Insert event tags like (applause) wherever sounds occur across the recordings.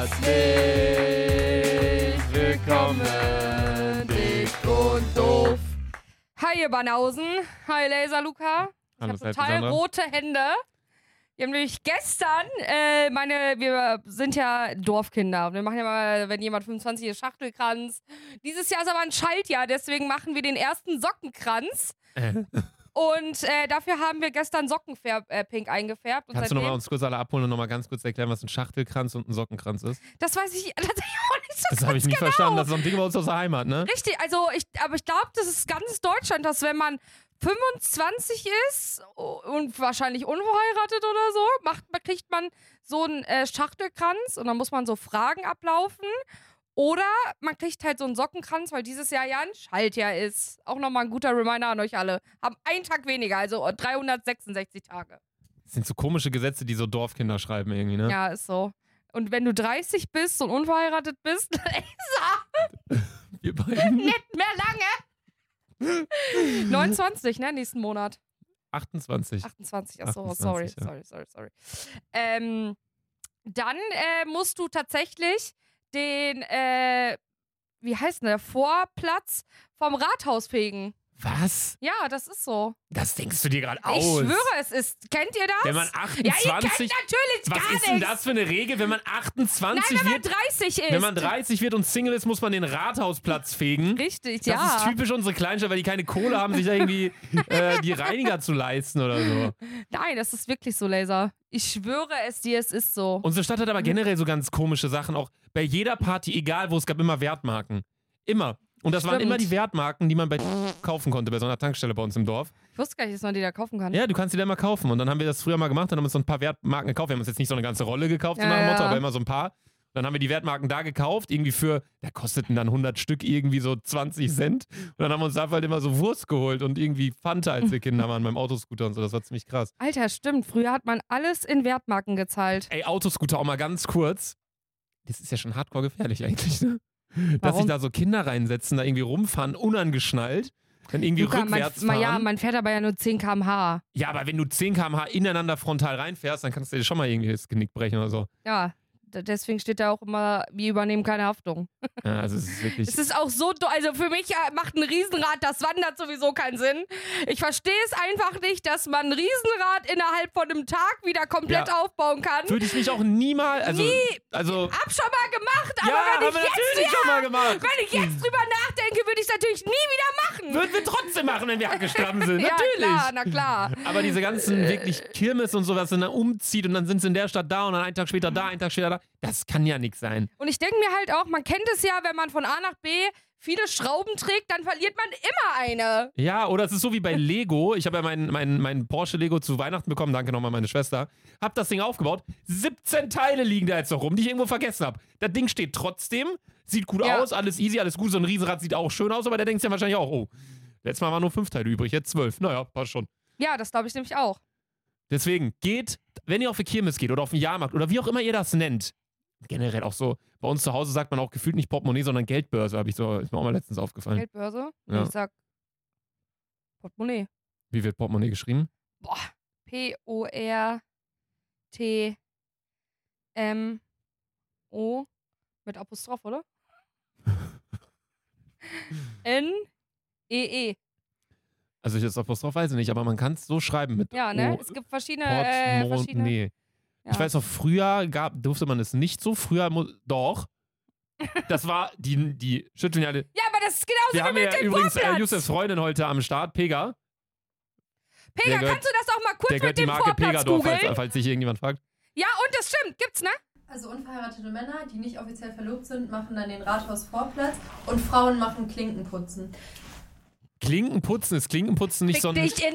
Herzlich willkommen, dick und doof. Hi, ihr Banausen. Hi, Laser Luca. Ich habe total Sandra. rote Hände. Wir haben nämlich gestern, äh, meine, wir sind ja Dorfkinder und wir machen ja mal, wenn jemand 25 ist, Schachtelkranz. Dieses Jahr ist aber ein Schaltjahr, deswegen machen wir den ersten Sockenkranz. Äh. Und äh, dafür haben wir gestern Sockenpink äh, eingefärbt. Und Kannst du nochmal uns kurz alle abholen und nochmal ganz kurz erklären, was ein Schachtelkranz und ein Sockenkranz ist? das weiß ich (laughs) tatsächlich auch nicht so Das habe ich nie genau. verstanden. Das ist so ein Ding bei uns aus der Heimat, ne? Richtig, also ich, aber ich glaube, das ist ganz Deutschland, dass wenn man 25 ist und wahrscheinlich unverheiratet oder so, macht, kriegt man so einen äh, Schachtelkranz und dann muss man so Fragen ablaufen. Oder man kriegt halt so einen Sockenkranz, weil dieses Jahr ja ein Schaltjahr ist. Auch nochmal ein guter Reminder an euch alle. Haben einen Tag weniger, also 366 Tage. Das sind so komische Gesetze, die so Dorfkinder schreiben irgendwie, ne? Ja, ist so. Und wenn du 30 bist und unverheiratet bist, (laughs) ist (laughs) Wir beiden. nicht mehr lange. 29, ne, nächsten Monat. 28. 28, achso, 28, sorry, ja. sorry, sorry, sorry. Ähm, dann äh, musst du tatsächlich den, äh, wie heißt denn der, Vorplatz vom Rathaus fegen. Was? Ja, das ist so. Das denkst du dir gerade aus. Ich schwöre, es ist. Kennt ihr das? Wenn man ja, ihr kennt 28. natürlich was gar ist denn das für eine Regel? Wenn man 28 Nein, wenn man wird. 30 ist. Wenn man 30 wird und Single ist, muss man den Rathausplatz fegen. Richtig, Das ja. ist typisch unsere Kleinstadt, weil die keine Kohle haben, sich da irgendwie (laughs) äh, die Reiniger zu leisten oder so. Nein, das ist wirklich so, Laser. Ich schwöre es dir, es ist so. Unsere Stadt hat aber generell so ganz komische Sachen. Auch bei jeder Party, egal wo, es gab immer Wertmarken. Immer. Und das waren Stimmt. immer die Wertmarken, die man bei kaufen konnte, bei so einer Tankstelle bei uns im Dorf. Ich wusste gar nicht, dass man die da kaufen kann. Ja, du kannst die da immer kaufen. Und dann haben wir das früher mal gemacht, dann haben wir uns so ein paar Wertmarken gekauft. Wir haben uns jetzt nicht so eine ganze Rolle gekauft, so Ja, nach dem Motto, ja. aber immer so ein paar. Dann haben wir die Wertmarken da gekauft, irgendwie für, da kosteten dann 100 Stück irgendwie so 20 Cent. Und dann haben wir uns dafür halt immer so Wurst geholt und irgendwie Fanta, als wir (laughs) Kinder waren beim Autoscooter und so. Das war ziemlich krass. Alter, stimmt. Früher hat man alles in Wertmarken gezahlt. Ey, Autoscooter auch mal ganz kurz. Das ist ja schon hardcore gefährlich eigentlich, ne? Dass sich da so Kinder reinsetzen, da irgendwie rumfahren, unangeschnallt. Dann irgendwie Luca, rückwärts man, fahren. ja, man fährt aber ja nur 10 km/h. Ja, aber wenn du 10 km/h ineinander frontal reinfährst, dann kannst du dir schon mal irgendwie das Genick brechen oder so. Ja, deswegen steht da auch immer, wir übernehmen keine Haftung. (laughs) Ja, also es ist wirklich. Es ist auch so, also für mich äh, macht ein Riesenrad, das wandert sowieso keinen Sinn. Ich verstehe es einfach nicht, dass man ein Riesenrad innerhalb von einem Tag wieder komplett Ja. aufbauen kann. Würde ich mich auch niemals. Also, Nie. also. Hab schon mal gemacht, aber ja, wenn ich wir jetzt natürlich schon mal gemacht. wenn ich jetzt drüber nachdenke, würde ich es natürlich nie wieder machen. Würden wir trotzdem machen, wenn wir abgestramm sind. (laughs) ja, natürlich. klar, na klar. Aber diese ganzen wirklich Kirmes und sowas, dann umzieht und dann sind sie in der Stadt da und dann einen Tag später da, einen Tag später da. Das kann ja nichts sein. Und ich denke mir halt auch, man kennt es ja, wenn man von A nach B viele Schrauben trägt, dann verliert man immer eine. Ja, oder es ist so wie bei Lego. Ich habe ja mein, mein, mein Porsche Lego zu Weihnachten bekommen. Danke nochmal, meine Schwester. Hab das Ding aufgebaut. 17 Teile liegen da jetzt noch rum, die ich irgendwo vergessen habe. Das Ding steht trotzdem, sieht gut Ja. aus, alles easy, alles gut. So ein Riesenrad sieht auch schön aus, aber der denkt sich ja wahrscheinlich auch, oh, letztes Mal waren nur fünf Teile übrig, jetzt zwölf. Naja, passt schon. Ja, das glaube ich nämlich auch. Deswegen geht, wenn ihr auf eine Kirmes geht oder auf den Jahrmarkt oder wie auch immer ihr das nennt, generell auch so, bei uns zu Hause sagt man auch gefühlt nicht Portemonnaie, sondern Geldbörse, habe ich so, ist mir auch mal letztens aufgefallen. Geldbörse. Ja. ich sag Portemonnaie. Wie wird Portemonnaie geschrieben? Boah. P-O-R-T M-O mit Apostroph, oder? (laughs) N-E-E. Also ich das Apostroph weiß ich nicht, aber man kann es so schreiben mit Ja, ne? O- Es gibt verschiedene. Äh, verschiedene Portemonnaie. ja. Ich weiß noch, früher gab, durfte man es nicht so. Früher, doch. Das war, die, die schütteln ja alle. ja, aber das ist genauso Wir wie haben mit ja dem übrigens äh, Vorplatz. Yusufs Freundin heute am Start, Pega. Pega, gehört- kannst du das auch mal kurz Der gehört mit die dem Marke Vorplatz Pegador, falls, googeln? falls sich irgendjemand fragt. Ja, und das stimmt. Gibt's, ne? Also unverheiratete Männer, die nicht offiziell verlobt sind, machen dann den Rathausvorplatz und Frauen machen Klinkenputzen. Klinkenputzen, ist Klinkenputzen nicht Fick so ein. dich in ein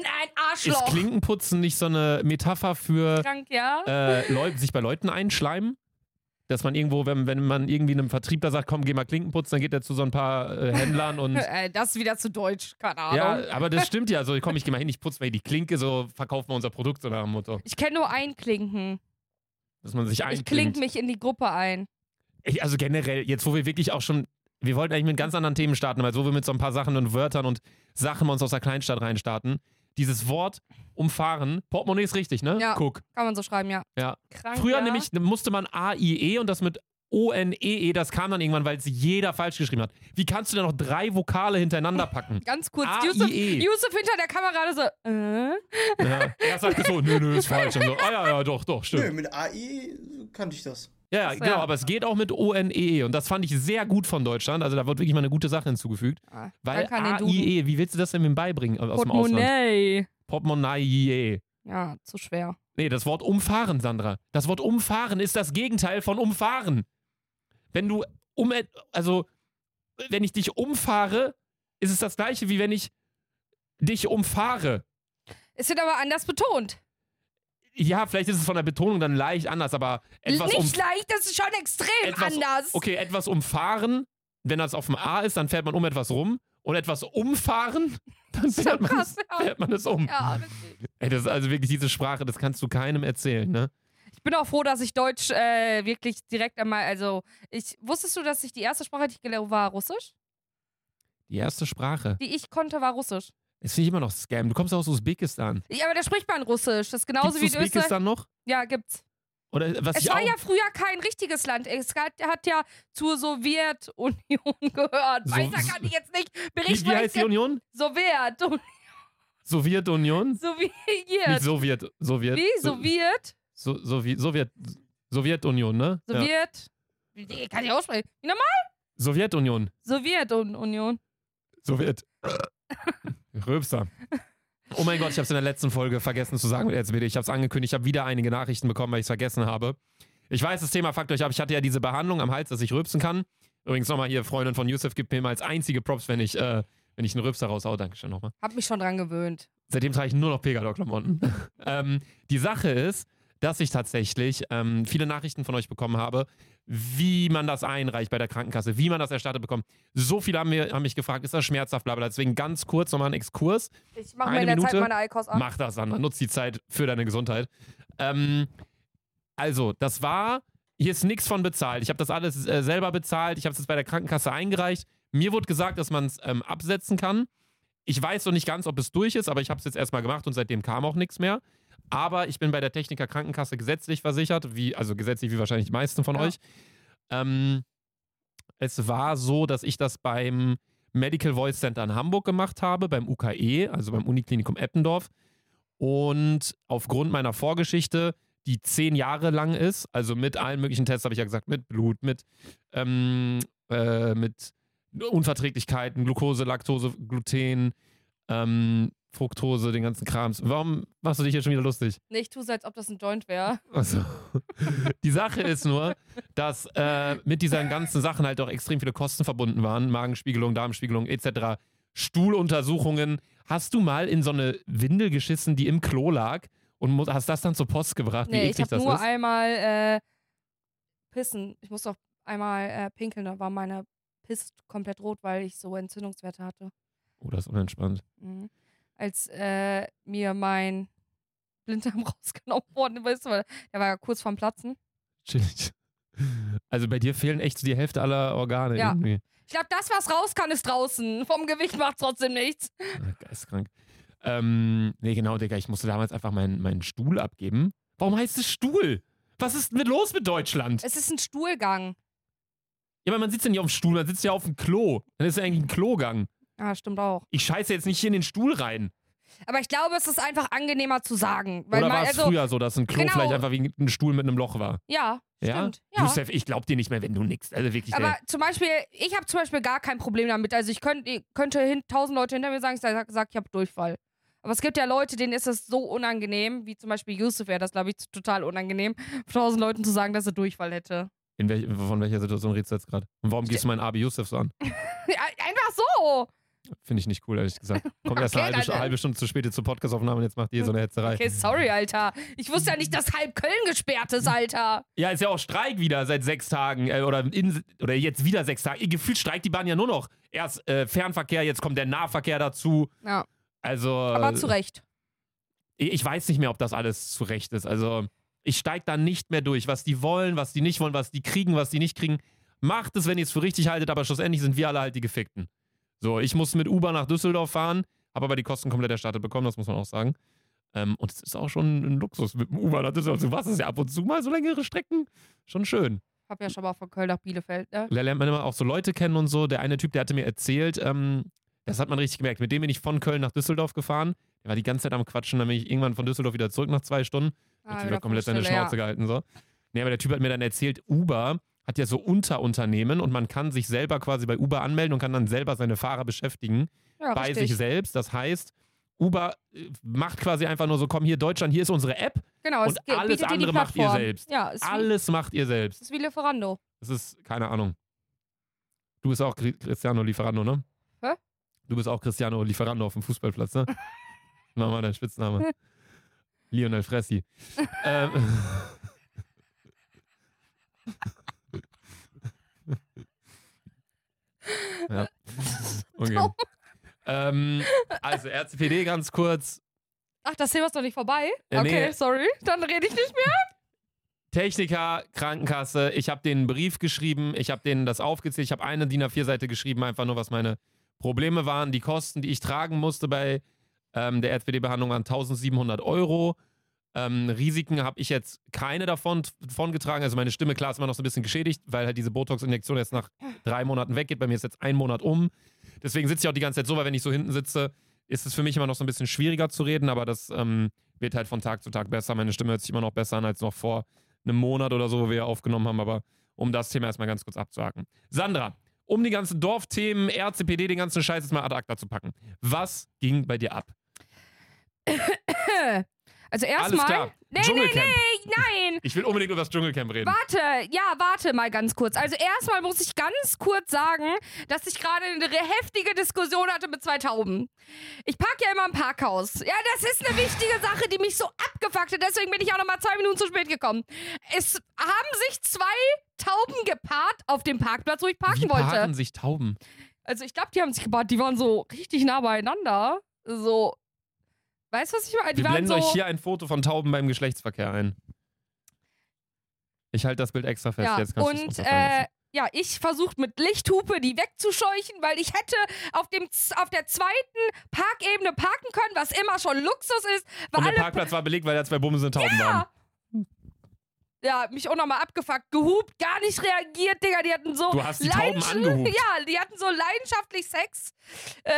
Ist Arschloch. Klinkenputzen nicht so eine Metapher für Krank, ja? äh, Leu sich bei Leuten einschleimen? Dass man irgendwo, wenn, wenn man irgendwie einem Vertriebler sagt, komm, geh mal Klinken putzen, dann geht er zu so ein paar äh, Händlern und. (laughs) äh, das ist wieder zu deutsch. Keine Ahnung. Ja, aber das (laughs) stimmt ja. So, komm, ich geh mal hin, ich putze mal hier die Klinke, so verkaufen wir unser Produkt so nach dem Motto. Ich kenne nur einklinken. Dass man sich Ich klink einklinkt. mich in die Gruppe ein. Ich, also generell, jetzt wo wir wirklich auch schon, wir wollten eigentlich mit ganz anderen Themen starten, weil so wir mit so ein paar Sachen und Wörtern und Sachen uns aus der Kleinstadt reinstarten. Dieses Wort umfahren, Portemonnaie ist richtig, ne? Ja. Guck. Kann man so schreiben, ja. Ja. Krank, Früher ja. nämlich musste man A-I-E und das mit O-N-E-E, das kam dann irgendwann, weil es jeder falsch geschrieben hat. Wie kannst du denn noch drei Vokale hintereinander (laughs) packen? Ganz kurz. A, Yusuf, I, E. Yusuf hinter der Kamera so, äh? Ja. Er sagte so, nö, nö, ist falsch. Und so, ah ja, ja, doch, doch, Nö, stimmt. mit AI kannte ich das. Ja, so, genau, ja. aber es geht auch mit O-N-E-E. Und das fand ich sehr gut von Deutschland. Also da wird wirklich mal eine gute Sache hinzugefügt. Ah, Weil. A-I-E, wie willst du das denn mit beibringen aus dem Ausland? Portemonnaie. Ja, zu schwer. Nee, das Wort umfahren, Sandra. Das Wort umfahren ist das Gegenteil von umfahren. Wenn du um, also, wenn ich dich umfahre, ist es das gleiche, wie wenn ich dich umfahre. Es wird aber anders betont. Ja, vielleicht ist es von der Betonung dann leicht anders, aber etwas um, Nicht leicht, das ist schon extrem etwas, anders. Okay, etwas umfahren, wenn das auf dem A ist, dann fährt man um etwas rum. Und etwas umfahren, (laughs) dann fährt man, krass, es, fährt man es um. Ja. Ey, das ist also wirklich diese Sprache, das kannst du keinem erzählen, ne? Ich bin auch froh, dass ich Deutsch äh, wirklich direkt einmal, also ich, wusstest du, dass ich die erste Sprache, die ich gelernt habe, war Russisch? Die erste Sprache. Die ich konnte, war Russisch. Das finde ich immer noch Scam. Du kommst aus Usbekistan. Ja, aber da spricht man Russisch. Das ist genauso Gibt's wie in Österreich. Usbekistan noch? Ja, gibt's. Oder was Es war ja früher kein richtiges Land. Es hat, hat ja zur Sowjetunion (laughs) gehört. So- Weiter kann ich jetzt nicht wie, berichten. wie weil heißt die Union? Sowjet. Sowjetunion? Wie Sowjet. Sowjet? Sowjet? Wie? Sowjet? So, Sowjet, Sowjet, Sowjetunion, ne? Ja. Sowjet. Wie Kann ich aussprechen? Wie nochmal? Sowjetunion. Sowjetunion. Sowjet. Röpster. Oh mein Gott, ich habe es in der letzten Folge vergessen zu sagen. Jetzt bitte, ich habe es angekündigt. Ich habe wieder einige Nachrichten bekommen, weil ich es vergessen habe. Ich weiß, das Thema fuckt euch ab. Ich hatte ja diese Behandlung am Hals, dass ich rülpsen kann. Übrigens nochmal hier, Freundin von Yusuf, gibt mir immer als einzige Props, wenn ich, äh, wenn ich einen Rülpser raushau. Dankeschön nochmal. Hab mich schon dran gewöhnt. Seitdem trage ich nur noch Pegador-Klamotten. (laughs) ähm, die Sache ist, dass ich tatsächlich ähm, viele Nachrichten von euch bekommen habe, wie man das einreicht bei der Krankenkasse, wie man das erstattet bekommt. So viele haben, mir, haben mich gefragt, ist das schmerzhaft, bla bla. Deswegen ganz kurz nochmal einen Exkurs. Ich mache mir in der Minute. Zeit meine Eikos ab. Mach das, Sandra. Nutz die Zeit für deine Gesundheit. Ähm, also, das war, hier ist nichts von bezahlt. Ich habe das alles äh, selber bezahlt. Ich habe es jetzt bei der Krankenkasse eingereicht. Mir wurde gesagt, dass man es ähm, absetzen kann. Ich weiß noch nicht ganz, ob es durch ist, aber ich habe es jetzt erstmal gemacht und seitdem kam auch nichts mehr. Aber ich bin bei der Techniker Krankenkasse gesetzlich versichert, wie, also gesetzlich wie wahrscheinlich die meisten von Ja. euch. Ähm, es war so, dass ich das beim Medical Voice Center in Hamburg gemacht habe, beim UKE, also beim Uniklinikum Eppendorf. Und aufgrund meiner Vorgeschichte, die zehn Jahre lang ist, also mit allen möglichen Tests, habe ich ja gesagt, mit Blut, mit, ähm, äh, mit Unverträglichkeiten, Glucose, Laktose, Gluten, ähm, Fructose, den ganzen Krams. Warum machst du dich jetzt schon wieder lustig? Nee, ich tue so, als ob das ein Joint wäre. Also, (laughs) die Sache ist nur, dass äh, mit diesen ganzen Sachen halt auch extrem viele Kosten verbunden waren. Magenspiegelung, Darmspiegelung etc. Stuhluntersuchungen. Hast du mal in so eine Windel geschissen, die im Klo lag und mu- hast das dann zur Post gebracht? Wie Nee, ich eklig habe das nur ist? einmal äh, pissen. Ich musste auch einmal äh, pinkeln. Da war meine Piss komplett rot, weil ich so Entzündungswerte hatte. Oh, das ist unentspannt. Mhm. Als äh, mir mein Blinddarm (laughs) rausgenommen worden ist, weil der war ja kurz vorm Platzen. Chillig. Also bei dir fehlen echt so die Hälfte aller Organe Ja. irgendwie. Ich glaube, das, was raus kann, ist draußen. Vom Gewicht macht trotzdem nichts. Geistkrank. Ähm, nee, genau, Digga, ich musste damals einfach meinen, meinen Stuhl abgeben. Warum heißt es Stuhl? Was ist denn mit los mit Deutschland? Es ist ein Stuhlgang. Ja, aber man sitzt ja nicht auf dem Stuhl, man sitzt ja auf dem Klo. Dann ist ja eigentlich ein Klogang. Ja, stimmt auch. Ich scheiße jetzt nicht hier in den Stuhl rein. Aber ich glaube, es ist einfach angenehmer zu sagen. Weil Oder man, war es also, früher so, dass ein Klo genau. vielleicht einfach wie ein Stuhl mit einem Loch war? Ja, Ja? stimmt. Ja. Ich glaub dir nicht mehr, wenn du nix. Also wirklich. Aber ey. zum Beispiel, ich habe zum Beispiel gar kein Problem damit. Also ich könnt, ich könnte hin, tausend Leute hinter mir sagen, ich sage, sag, ich habe Durchfall. Aber es gibt ja Leute, denen ist es so unangenehm, wie zum Beispiel Yusuf wäre das, glaube ich, total unangenehm, tausend Leuten zu sagen, dass er Durchfall hätte. In welch, von welcher Situation redest du jetzt gerade? Und warum gehst du meinen Abi Yusuf so an? (laughs) Einfach so. Finde ich nicht cool, ehrlich gesagt. (laughs) Kommt erst eine halbe, dann- halbe Stunde zu spät zur Podcastaufnahme und jetzt macht ihr so eine Hetzerei. Okay, sorry, Alter. Ich wusste ja nicht, dass halb Köln gesperrt ist, Alter. Ja, ist ja auch Streik wieder seit sechs Tagen äh, oder, in, oder jetzt wieder sechs Tage. Gefühlt streikt die Bahn ja nur noch. Erst äh, Fernverkehr, jetzt kommt der Nahverkehr dazu. Ja, Also. aber zu Recht. ich ich weiß nicht mehr, ob das alles zu Recht ist. Also, ich steige da nicht mehr durch. Was die wollen, was die nicht wollen, was die kriegen, was die nicht kriegen. Macht es, wenn ihr es für richtig haltet, aber schlussendlich sind wir alle halt die Gefickten. So, ich muss mit Uber nach Düsseldorf fahren, habe aber die Kosten komplett erstattet bekommen, das muss man auch sagen. Ähm, und es ist auch schon ein Luxus mit dem Uber nach Düsseldorf. Du warst es ja ab und zu mal so längere Strecken. Schon schön. hab ja schon mal von Köln nach Bielefeld, ne? Da lernt man immer auch so Leute kennen und so. Der eine Typ, der hatte mir erzählt, ähm, das hat man richtig gemerkt. Mit dem bin ich von Köln nach Düsseldorf gefahren. Der war die ganze Zeit am Quatschen. Dann bin ich irgendwann von Düsseldorf wieder zurück nach zwei Stunden. Der Ah, Typ wieder hat komplett seine Schnauze gehalten. So. Nee, aber der Typ hat mir dann erzählt, Uber hat ja so Unterunternehmen und man kann sich selber quasi bei Uber anmelden und kann dann selber seine Fahrer beschäftigen Ja, bei richtig. sich selbst. Das heißt, Uber äh, macht quasi einfach nur so, komm hier Deutschland, hier ist unsere App. Genau, und alles andere macht ihr selbst. Ja, ist wie, Alles macht ihr selbst. ist wie Lieferando. Das ist, keine Ahnung. Du bist auch Cri- Cristiano Lieferando, ne? Hä? Du bist auch Cristiano Lieferando auf dem Fußballplatz, ne? (laughs) Mach mal dein Spitzname. Lionel Fressi. (laughs) ähm, (laughs) ja. (laughs) Okay. Ähm, also RCPD ganz kurz. Ach, das Thema ist noch nicht vorbei? Äh, okay, nee. sorry. Dann rede ich nicht mehr. Techniker, Krankenkasse, ich habe denen einen Brief geschrieben, ich habe denen das aufgezählt, ich habe eine DIN A4-Seite geschrieben, einfach nur, was meine Probleme waren, die Kosten, die ich tragen musste bei ähm, der RCPD-Behandlung an 1700 Euro. Ähm, Risiken habe ich jetzt keine davon, davon getragen. Also meine Stimme, klar, ist immer noch so ein bisschen geschädigt, weil halt diese Botox-Injektion jetzt nach drei Monaten weggeht. Bei mir ist jetzt ein Monat um. Deswegen sitze ich auch die ganze Zeit so, weil wenn ich so hinten sitze, ist es für mich immer noch so ein bisschen schwieriger zu reden, aber das ähm, wird halt von Tag zu Tag besser. Meine Stimme hört sich immer noch besser an als noch vor einem Monat oder so, wo wir aufgenommen haben, aber um das Thema erstmal ganz kurz abzuhaken. Sandra, um die ganzen Dorfthemen, RCPD, den ganzen Scheiß jetzt mal ad acta zu packen. Was ging bei dir ab? (coughs) Also erstmal. Nee, nee, Dschungelcamp. nee, nein. Ich will unbedingt über das Dschungelcamp reden. Warte, ja, warte mal ganz kurz. Also erstmal muss ich ganz kurz sagen, dass ich gerade eine heftige Diskussion hatte mit zwei Tauben. Ich parke ja immer im Parkhaus. Ja, das ist eine wichtige Sache, die mich so abgefuckt hat. Deswegen bin ich auch noch mal zwei Minuten zu spät gekommen. Es haben sich zwei Tauben gepaart auf dem Parkplatz, wo ich parken Wie wollte. paaren sich Tauben? Also ich glaube, die haben sich gepaart. Die waren so richtig nah beieinander. So. Weißt du, was ich meine? Die Wir blenden so. euch hier ein Foto von Tauben beim Geschlechtsverkehr ein. Ich halte das Bild extra fest. Ja, Jetzt kannst und äh, ja, ich versucht mit Lichthupe die wegzuscheuchen, weil ich hätte auf, dem, auf der zweiten Parkebene parken können, was immer schon Luxus ist, und der Parkplatz war belegt, weil da zwei bumsende Tauben waren. Ja, mich auch nochmal abgefuckt, gehupt, gar nicht reagiert, Digga, die hatten so Du hast die Tauben angehupt. Ja, die hatten so leidenschaftlich Sex, äh,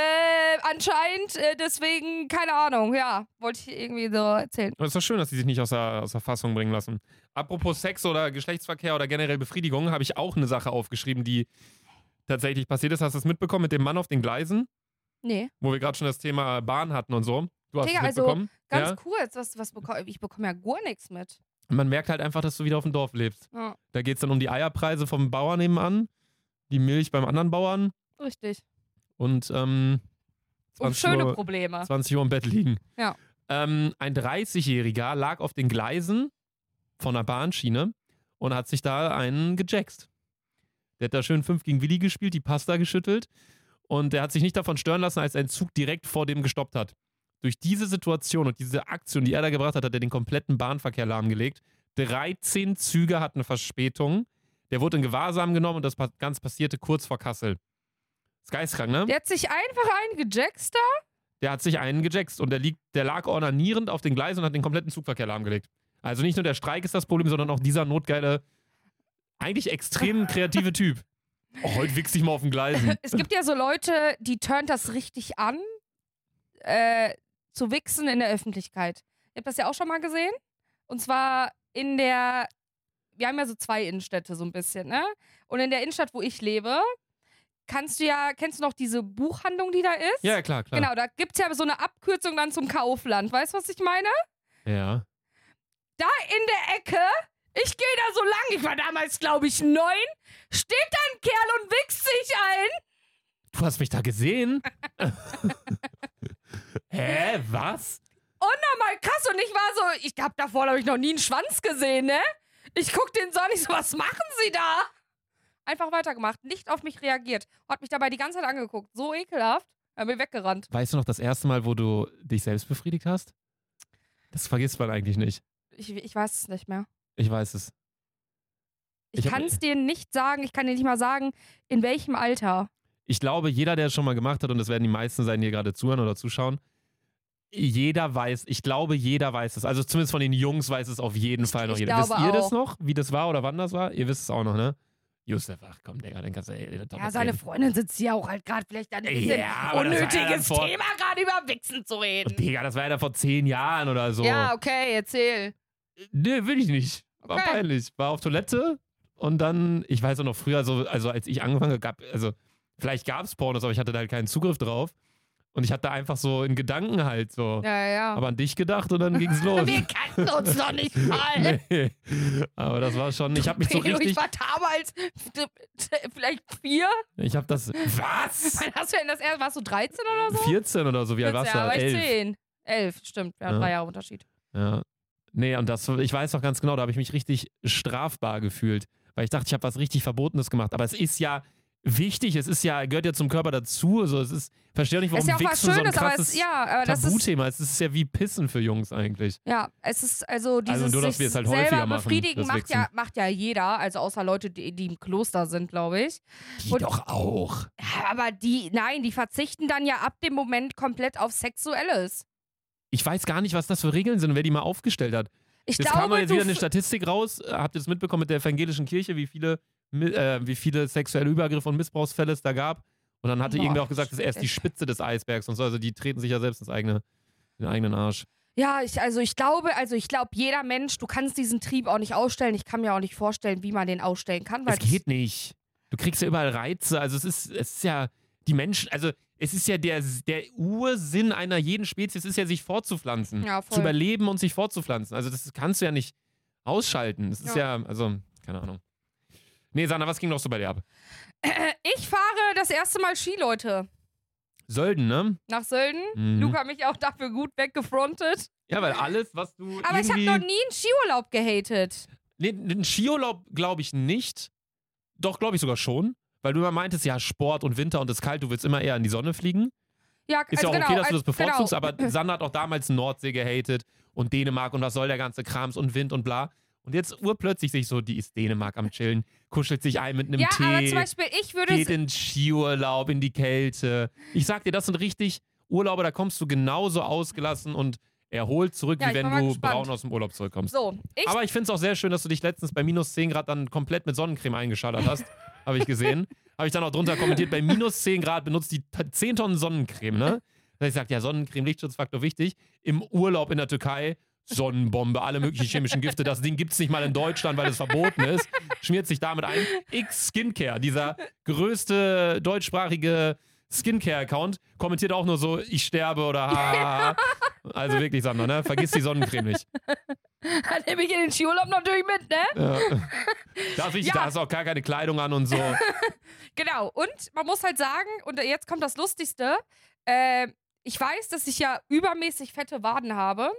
anscheinend, äh, deswegen, keine Ahnung, ja, wollte ich irgendwie so erzählen. Aber es ist doch schön, dass die sich nicht aus der, aus der Fassung bringen lassen. Apropos Sex oder Geschlechtsverkehr oder generell Befriedigung, habe ich auch eine Sache aufgeschrieben, die tatsächlich passiert ist. Hast du es mitbekommen mit dem Mann auf den Gleisen, Nee, wo wir gerade schon das Thema Bahn hatten und so? Du hast Digga, es also, mitbekommen? ganz ja? kurz, was, was bekomme ich bekomme ja gar nichts mit. Man merkt halt einfach, dass du wieder auf dem Dorf lebst. Ja, Da geht es dann um die Eierpreise vom Bauern nebenan, die Milch beim anderen Bauern richtig. und ähm, Um 20 schöne Uhr, Probleme. 20 Uhr im Bett liegen. Ja. Ähm, ein 30-Jähriger lag auf den Gleisen von einer Bahnschiene und hat sich da einen gejackst. Der hat da schön 5 gegen Willi gespielt, die Pasta geschüttelt und der hat sich nicht davon stören lassen, als ein Zug direkt vor dem gestoppt hat. Durch diese Situation und diese Aktion, die er da gebracht hat, hat er den kompletten Bahnverkehr lahmgelegt. 13 Züge hatten Verspätung. Der wurde in Gewahrsam genommen und das Ganze passierte kurz vor Kassel. Ist geistkrank, ne? Der hat sich einfach eingejackst da. der hat sich einen gejackst und der, liegt, der lag ornanierend auf den Gleisen und hat den kompletten Zugverkehr lahmgelegt. Also nicht nur der Streik ist das Problem, sondern auch dieser notgeile, eigentlich extrem (laughs) kreative Typ. Oh, heute wichs dich mal auf den Gleisen. Es gibt ja so Leute, die turnt das richtig an, äh, zu wichsen in der Öffentlichkeit. Ihr habt das ja auch schon mal gesehen. Und zwar in der, wir haben ja so zwei Innenstädte so ein bisschen, ne? Und in der Innenstadt, wo ich lebe, kannst du ja, kennst du noch diese Buchhandlung, die da ist? Ja, klar, klar. Genau, da gibt es ja so eine Abkürzung dann zum Kaufland. Weißt du, was ich meine? Ja. Da in der Ecke, ich gehe da so lang, ich war damals, glaube ich, neun, steht da ein Kerl und wichst sich ein. Du hast mich da gesehen? (laughs) Hä, was? Unnormal krass und ich war so, ich hab davor, glaube ich, noch nie einen Schwanz gesehen, ne? Ich guck den so an, ich so, was machen Sie da? Einfach weitergemacht, nicht auf mich reagiert. Hat mich dabei die ganze Zeit angeguckt. So ekelhaft. Er mir weggerannt. Weißt du noch das erste Mal, wo du dich selbst befriedigt hast? Das vergisst man eigentlich nicht. Ich, ich weiß es nicht mehr. Ich weiß es. Ich, Ich kann es dir nicht sagen, ich kann dir nicht mal sagen, in welchem Alter. Ich glaube, jeder, der es schon mal gemacht hat, und das werden die meisten sein, die hier gerade zuhören oder zuschauen, Jeder weiß, ich glaube, jeder weiß es. Also zumindest von den Jungs weiß es auf jeden Fall noch ich jeder. Wisst ihr das auch. noch, wie das war oder wann das war? Ihr wisst es auch noch, ne? Josef, ach komm, Digga, dann kannst du. Ey, das Ja, seine Freundin sitzt hier auch halt gerade vielleicht an ein Ja, das ja unnötiges vor- Thema, gerade über Wichsen zu reden. Digga, das war ja da vor zehn Jahren oder so. Ja, okay, erzähl. Nee, will ich nicht. War Okay. peinlich. War auf Toilette und dann, ich weiß auch noch früher, so, also als ich angefangen habe, gab, also vielleicht gab es Pornos, aber ich hatte da halt keinen Zugriff drauf. Und ich hatte einfach so in Gedanken halt so. Ja, ja. Aber an dich gedacht und dann ging's los. (laughs) Wir kannten uns noch nicht (laughs) mal. nee. Aber das war schon, ich habe mich so (laughs) richtig, Ich war damals vielleicht vier. ich habe das, was? Wann hast du denn das erste? Warst du 13 oder so? 14 oder so, wie alt warst du? ja, war ich Elf. 10. 11, stimmt. Haben Ja. drei Jahre Unterschied. Ja. Nee, und das, ich weiß noch ganz genau, da habe ich mich richtig strafbar gefühlt, weil ich dachte, ich habe was richtig Verbotenes gemacht. Aber es ist ja wichtig, es ist ja, gehört ja zum Körper dazu. Also es ist, verstehe nicht, warum ist ja auch was Wichsen so ein Schönes, aber krasses es, ja, aber das ist, Tabuthema ist. Es ist ja wie Pissen für Jungs eigentlich. ja, es ist also dieses nur, dass sich wir es halt selber machen, befriedigen macht ja, macht ja jeder, also außer Leute, die, die im Kloster sind, glaube ich. Die Und- doch auch. Aber die, nein, die verzichten dann ja ab dem Moment komplett auf Sexuelles. Ich weiß gar nicht, was das für Regeln sind und wer die mal aufgestellt hat. Ich Jetzt kam glaube, jetzt du wieder eine Statistik raus. Habt ihr das mitbekommen mit der evangelischen Kirche, wie viele, äh, wie viele sexuelle Übergriffe und Missbrauchsfälle es da gab? Und dann hatte Boah, irgendwer auch gesagt, das ist erst die. Spitze des Eisbergs und so. Also die treten sich ja selbst ins eigene, in den eigenen Arsch. Ja, ich, also ich glaube, also ich glaube, jeder Mensch, du kannst diesen Trieb auch nicht ausstellen. Ich kann mir auch nicht vorstellen, wie man den ausstellen kann. Weil Es geht nicht. Du kriegst ja überall Reize. Also es ist, es ist ja die Menschen, also es ist ja der, der Ursinn einer jeden Spezies, ist ja sich fortzupflanzen. Ja, Zu überleben und sich fortzupflanzen. Also das kannst du ja nicht ausschalten. Das ist ja, also, keine Ahnung. Nee, Sandra, was ging noch so bei dir ab? Ich fahre das erste Mal Ski, Leute. Sölden, ne? Nach Sölden. Mhm. Luca hat mich auch dafür gut weggefrontet. Ja, weil alles, was du Aber ich habe noch nie einen Skiurlaub gehatet. Nee, einen Skiurlaub glaube ich nicht. Doch, glaube ich sogar schon. Weil du immer meintest, ja, Sport und Winter und es ist kalt, du willst immer eher in die Sonne fliegen. Ja, Ist ja also auch genau, okay, dass du das also- bevorzugst, genau. aber Sandra hat auch damals Nordsee gehatet und Dänemark und was soll der ganze Krams und Wind und bla. Und jetzt urplötzlich sich so, die ist Dänemark am Chillen, kuschelt sich ein mit einem Ja, aber Tee, zum Beispiel, ich würde geht in Skiurlaub, in die Kälte. Ich sag dir, das sind richtig Urlaube, da kommst du genauso ausgelassen und erholt zurück, Ja, wie wenn du gespannt. braun aus dem Urlaub zurückkommst. so, ich Aber ich finde es auch sehr schön, dass du dich letztens bei minus 10 Grad dann komplett mit Sonnencreme eingeschallert hast. (laughs) Habe ich gesehen. Habe ich dann auch drunter kommentiert, bei minus 10 Grad benutzt die t- 10 Tonnen Sonnencreme, ne? Hab ich gesagt, ja, Sonnencreme, Lichtschutzfaktor wichtig. Im Urlaub in der Türkei, Sonnenbombe, alle möglichen chemischen Gifte. Das Ding gibt es nicht mal in Deutschland, weil es verboten ist. Schmiert sich damit ein. X Skincare, dieser größte deutschsprachige Skincare-Account, kommentiert auch nur so, ich sterbe oder ha. Also wirklich, Sandra, ne? Vergiss die Sonnencreme nicht. dann nehme ich in den Skiurlaub natürlich mit, ne? Ja. Da, ist wichtig, Ja. da hast du auch gar keine Kleidung an und so. (laughs) Genau. Und man muss halt sagen, und jetzt kommt das Lustigste, äh, ich weiß, dass ich ja übermäßig fette Waden habe.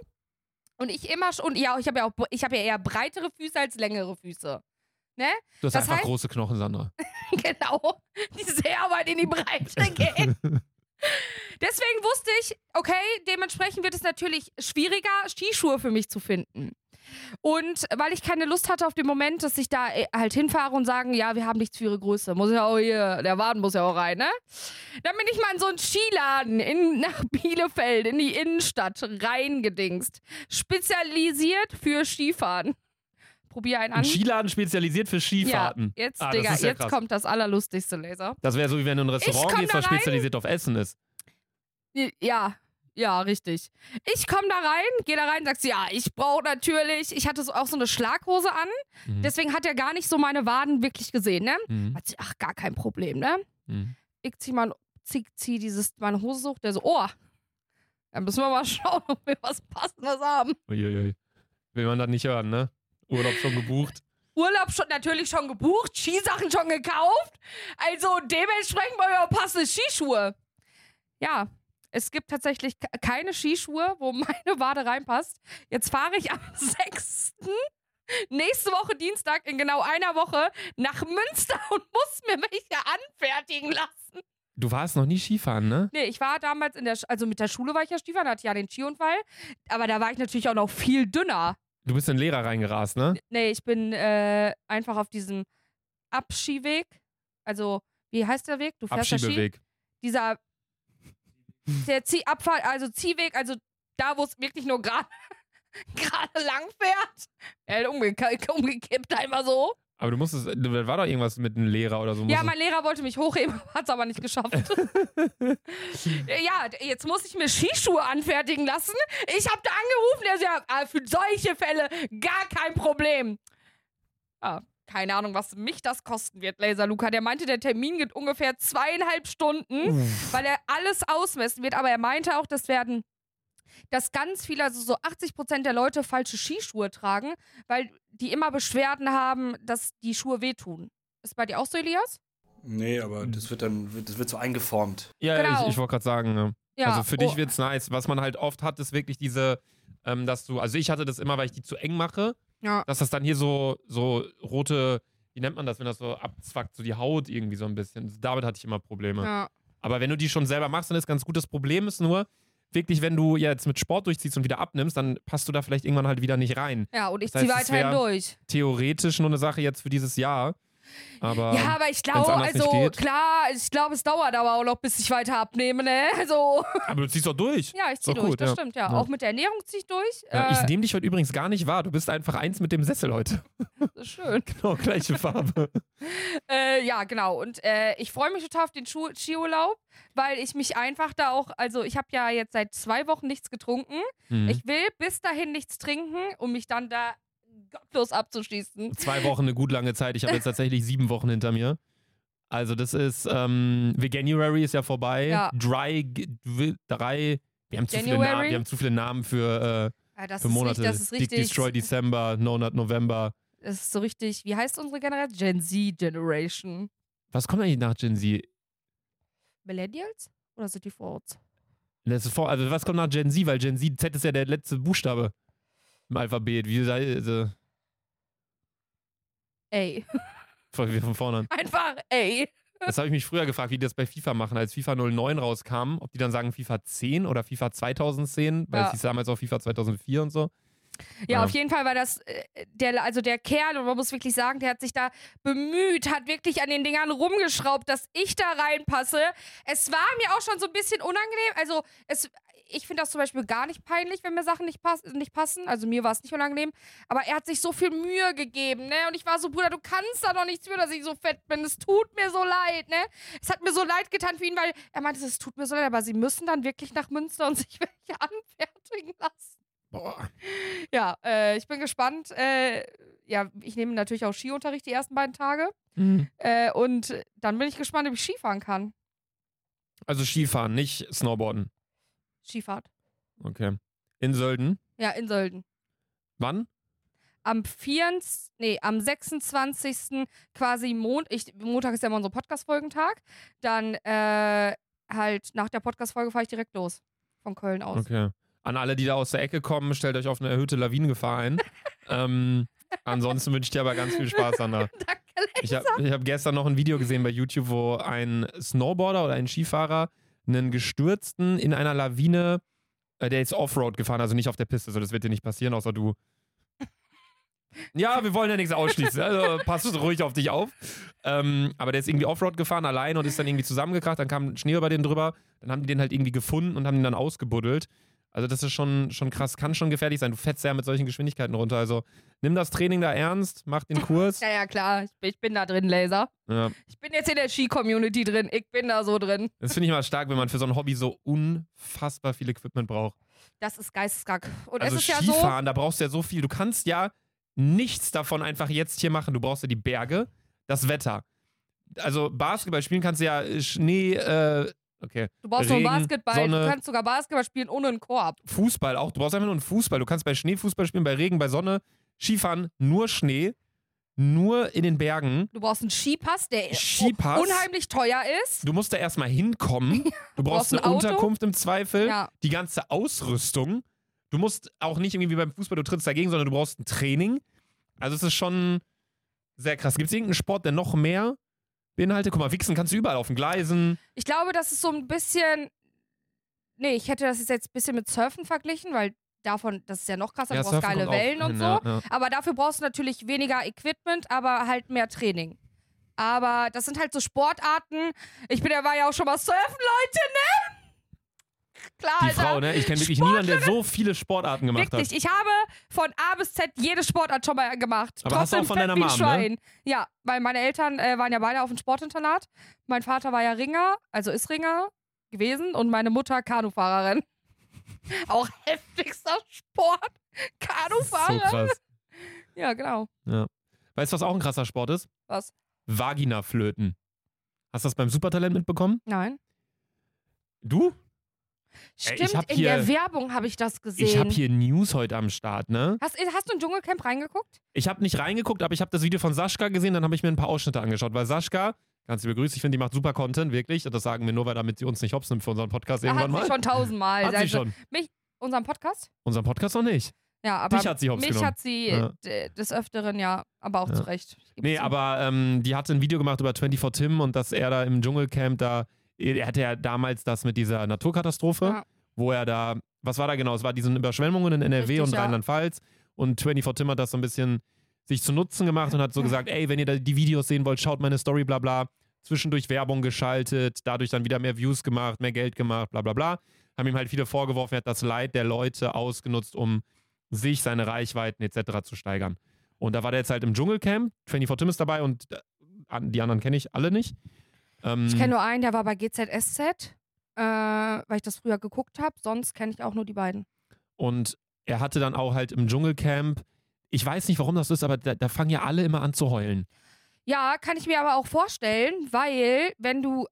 Und ich immer schon, und ja, ich habe ja auch, ich habe ja eher breitere Füße als längere Füße. Ne? Du hast Das einfach heißt- große Knochen, Sandra. (laughs) genau. Die sehr weit in die Breite (laughs) gehen. Deswegen wusste ich, okay, dementsprechend wird es natürlich schwieriger, Skischuhe für mich zu finden. Und weil ich keine Lust hatte auf den Moment, dass ich da äh, halt hinfahre und sagen, ja, wir haben nichts für ihre Größe. Muss ja auch hier, der Waden muss ja auch rein, ne? Dann bin ich mal in so einen Skiladen in, (laughs) nach Bielefeld, in die Innenstadt reingedingst. Spezialisiert für Skifahren. Probier einen an. Ein Skiladen spezialisiert für Skifahrten. Ja, jetzt, Ah, Digga, ja jetzt krass. kommt das allerlustigste, Laser. Das wäre so, wie wenn du in ein Restaurant gehst, was spezialisiert auf Essen ist. Ja, ja, richtig. Ich komme da rein, gehe da rein, sagst ja, ich brauche natürlich, ich hatte so, auch so eine Schlaghose an, Mhm. deswegen hat er gar nicht so meine Waden wirklich gesehen, ne? Mhm. Hat sie, ach, gar kein Problem, ne? Mhm. Ich zieh, mein, zieh, zieh dieses, meine Hose hoch, der so, oh, dann müssen wir mal (laughs) schauen, ob wir was Passendes haben. Uiuiui. Will man das nicht hören, ne? Urlaub schon gebucht. Urlaub schon natürlich schon gebucht, Skisachen schon gekauft. Also dementsprechend wollen wir auch passende Skischuhe. Ja, es gibt tatsächlich ke- keine Skischuhe, wo (laughs) meine Wade reinpasst. Jetzt fahre ich am (laughs) 6. nächste Woche Dienstag in genau einer Woche nach Münster und muss mir welche anfertigen lassen. Du warst noch nie Skifahren, ne? Nee, ich war damals in der, Sch- also mit der Schule war ich ja da hatte ich ja den Skiunfall. Aber da war ich natürlich auch noch viel dünner. Du bist in den Lehrer reingerast, ne? Nee, ich bin äh, einfach auf diesem Abskiweg. Also, wie heißt der Weg? Du fährst ja Ski. Abschiebeweg. Dieser der Zieh Abfahrt, also Ziehweg, also da, wo es wirklich nur (laughs) gerade gerade lang fährt. Er hat umge (laughs) umgekippt, einfach so. Aber du musstest, da war doch irgendwas mit einem Lehrer oder so. Ja, mein Lehrer wollte mich hochheben, (laughs) hat es aber nicht geschafft. ja, jetzt muss ich mir Skischuhe anfertigen lassen. Ich habe da angerufen, der sagt, ah, für solche Fälle gar kein Problem. Ah, keine Ahnung, was mich das kosten wird, Laser Luca. Der meinte, der Termin geht ungefähr zweieinhalb Stunden, weil er alles ausmessen wird. Aber er meinte auch, das werden, dass ganz viele, also so 80 Prozent der Leute falsche Skischuhe tragen, weil die immer Beschwerden haben, dass die Schuhe wehtun. Ist bei dir auch so, Elias? Nee, aber das wird dann, das wird so eingeformt. ja, genau. ich, ich wollte gerade sagen, ne? Ja. also für dich oh, wird's nice. Was man halt oft hat, ist wirklich diese, ähm, dass du, also ich hatte das immer, weil ich die zu eng mache, Ja. dass das dann hier so, so rote, wie nennt man das, wenn das so abzwackt, so die Haut irgendwie so ein bisschen. Damit hatte ich immer Probleme. Ja. Aber wenn du die schon selber machst, dann ist ganz gut. Das Problem ist nur, wirklich, wenn du jetzt mit Sport durchziehst und wieder abnimmst, dann passt du da vielleicht irgendwann halt wieder nicht rein. Ja, und ich Das heißt, ziehe weiterhin durch. Theoretisch nur eine Sache jetzt für dieses Jahr. Aber ja, aber ich glaube, also geht. klar, ich glaube, es dauert aber auch noch, bis ich weiter abnehme, ne? (laughs) Also, aber du ziehst doch durch. ja, ich ziehe doch durch, gut, das ja. stimmt, ja. Ja. Auch mit der Ernährung ziehe ich durch. Ja, äh, ich nehme dich heute übrigens gar nicht wahr. Du bist einfach eins mit dem Sessel heute. das ist schön. (laughs) Genau, gleiche Farbe. (laughs) Äh, ja, genau. Und äh, ich freue mich total auf den Schu Skiurlaub, weil ich mich einfach da auch, also ich habe ja jetzt seit zwei Wochen nichts getrunken. Hm. Ich will bis dahin nichts trinken, um mich dann da gottlos abzuschließen. Zwei Wochen eine gut lange Zeit. Ich habe jetzt tatsächlich sieben Wochen hinter mir. Also das ist, ähm, Veganuary ist ja vorbei. Ja. Dry, drei, wir haben, zu viele Namen, wir haben zu viele Namen für, Ja, das, äh, für ist Monate. richtig, das ist Dick richtig. Destroy December, No Nut November. Das ist so richtig, wie heißt unsere Generation? Gen Z Generation. Was kommt eigentlich nach Gen Z? Millennials? Oder sind die vor? Das ist vor, also was kommt nach Gen Z? Weil Gen Z, Z ist ja der letzte Buchstabe im Alphabet. Wie also, Ey. fangen wir von vorne an. Einfach ey. Das habe ich mich früher gefragt, wie die das bei FIFA machen, als FIFA 09 rauskam, ob die dann sagen FIFA 10 oder FIFA 2010, weil Ja. es hieß damals auch FIFA 2004 und so. Ja, Ja. auf jeden Fall war das äh, der, also der Kerl, und man muss wirklich sagen, der hat sich da bemüht, hat wirklich an den Dingern rumgeschraubt, dass ich da reinpasse. Es war mir auch schon so ein bisschen unangenehm. Also, es, ich finde das zum Beispiel gar nicht peinlich, wenn mir Sachen nicht, pass nicht passen. Also, mir war es nicht unangenehm. Aber er hat sich so viel Mühe gegeben, ne? Und ich war so, Bruder, du kannst da doch nichts für, dass ich so fett bin. Es tut mir so leid, ne? Es hat mir so leid getan für ihn, weil er meinte, es tut mir so leid, aber sie müssen dann wirklich nach Münster und (laughs) sich welche anfertigen lassen. Boah. Ja, äh, ich bin gespannt. Äh, ja, ich nehme natürlich auch Skiunterricht die ersten beiden Tage. Mhm. Äh, und dann bin ich gespannt, ob ich Skifahren kann. Also Skifahren, nicht Snowboarden. Skifahrt. Okay. In Sölden. Ja, in Sölden. Wann? Am 24, nee, am 26. quasi Mond, ich, Montag ist ja immer unser Podcast-Folgentag. Dann äh, halt nach der Podcast-Folge fahre ich direkt los. Von Köln aus. Okay. An alle, die da aus der Ecke kommen, stellt euch auf eine erhöhte Lawinengefahr ein. (laughs) ähm, ansonsten wünsche ich dir aber ganz viel Spaß, Sandra. (laughs) Danke, Ich habe hab gestern noch ein Video gesehen bei YouTube, wo ein Snowboarder oder ein Skifahrer einen gestürzten in einer Lawine, äh, der ist Offroad gefahren, also nicht auf der Piste, so das wird dir nicht passieren, außer du. (laughs) Ja, wir wollen ja nichts ausschließen, also pass ruhig auf dich auf. Ähm, aber der ist irgendwie Offroad gefahren allein und ist dann irgendwie zusammengekracht, dann kam Schnee über den drüber, dann haben die den halt irgendwie gefunden und haben ihn dann ausgebuddelt. Also das ist schon, schon krass, kann schon gefährlich sein. Du fetzt ja mit solchen Geschwindigkeiten runter. Also nimm das Training da ernst, mach den Kurs. (laughs) Ja, ja, klar. Ich bin, ich bin da drin, Laser. Ja. Ich bin jetzt in der Ski-Community drin. Ich bin da so drin. Das finde ich mal stark, wenn man für so ein Hobby so unfassbar viel Equipment braucht. Das ist geisteskrank. Und also es ist ja so. Skifahren, da brauchst du ja so viel. Du kannst ja nichts davon einfach jetzt hier machen. Du brauchst ja die Berge, das Wetter. Also Basketball spielen kannst du ja äh, Schnee, äh, okay. Du brauchst nur Regen, Basketball. Sonne. Du kannst sogar Basketball spielen ohne einen Korb. Fußball auch. Du brauchst einfach nur einen Fußball. Du kannst bei Schnee Fußball spielen, bei Regen, bei Sonne. Skifahren, nur Schnee, nur in den Bergen. Du brauchst einen Skipass, der Skipass. unheimlich teuer ist. Du musst da erstmal hinkommen. (laughs) Du brauchst ein eine Auto. Unterkunft im Zweifel. Ja. Die ganze Ausrüstung. Du musst auch nicht irgendwie wie beim Fußball, du trittst dagegen, sondern du brauchst ein Training. Also es ist schon sehr krass. Gibt es irgendeinen Sport, der noch mehr beinhaltet? Guck mal, Wichsen kannst du überall auf den Gleisen. Ich glaube, das ist so ein bisschen. Nee, ich hätte das jetzt ein bisschen mit Surfen verglichen, weil davon, das ist ja noch krasser, du brauchst Surfen geile Wellen und hin, so. Ja, ja. Aber dafür brauchst du natürlich weniger Equipment, aber halt mehr Training. Aber das sind halt so Sportarten. Ich bin ja war ja auch schon mal surfen, Leute, ne? Klar, Die Alter. Frau, ne? Ich kenne wirklich niemanden, der so viele Sportarten gemacht Wirklich, hat. ich habe von A bis Z jede Sportart schon mal gemacht. Aber hast du Trotzdem auch von deiner Mom, ne? Schwein. Ja, weil meine Eltern äh, waren ja beide auf dem Sportinternat. Mein Vater war ja Ringer, also ist Ringer gewesen und meine Mutter Kanufahrerin. (laughs) auch heftigster Sport. So Kanufahrer. krass. Ja, genau. Weißt du, was auch ein krasser Sport ist? Was? Vagina-Flöten. Hast du das beim Supertalent mitbekommen? Nein. Du? Stimmt, ich hab in hier- der Werbung habe ich das gesehen. Ich habe hier News heute am Start, ne? hast, hast du in Dschungelcamp reingeguckt? Ich habe nicht reingeguckt, aber ich habe das Video von Sascha gesehen, dann habe ich mir ein paar Ausschnitte angeschaut, weil Sascha, ganz liebe Grüße, ich finde, die macht super Content, wirklich. Das sagen wir nur, weil damit sie uns nicht hops nimmt für unseren Podcast hat irgendwann sie mal. schon tausendmal. Hat sie also, schon. Unseren Podcast? Unseren Podcast noch nicht. Ja, aber Dich hat sie hops mich genommen. hat sie Ja. des Öfteren ja, aber auch Ja. zu Recht. Nee, zu. aber ähm, die hatte ein Video gemacht über 24 Tim und dass er da im Dschungelcamp da, er hatte ja damals das mit dieser Naturkatastrophe, Ja. wo er da, was war da genau? Es war diese Überschwemmungen in NRW Richtig, und ja. Rheinland-Pfalz und 24 Tim hat das so ein bisschen sich zu Nutzen gemacht und hat so gesagt, ey, wenn ihr da die Videos sehen wollt, schaut meine Story, bla bla. Zwischendurch Werbung geschaltet, dadurch dann wieder mehr Views gemacht, mehr Geld gemacht, bla bla bla. Haben ihm halt viele vorgeworfen, er hat das Leid der Leute ausgenutzt, um sich, seine Reichweiten etc. zu steigern. Und da war der jetzt halt im Dschungelcamp. 24 Tim ist dabei und äh, die anderen kenne ich alle nicht. Ähm, Ich kenne nur einen, der war bei GZSZ, äh, weil ich das früher geguckt habe. Sonst kenne ich auch nur die beiden. und er hatte dann auch halt im Dschungelcamp, ich weiß nicht, warum das ist, aber da, da fangen ja alle immer an zu heulen. Ja, kann ich mir aber auch vorstellen, weil wenn du,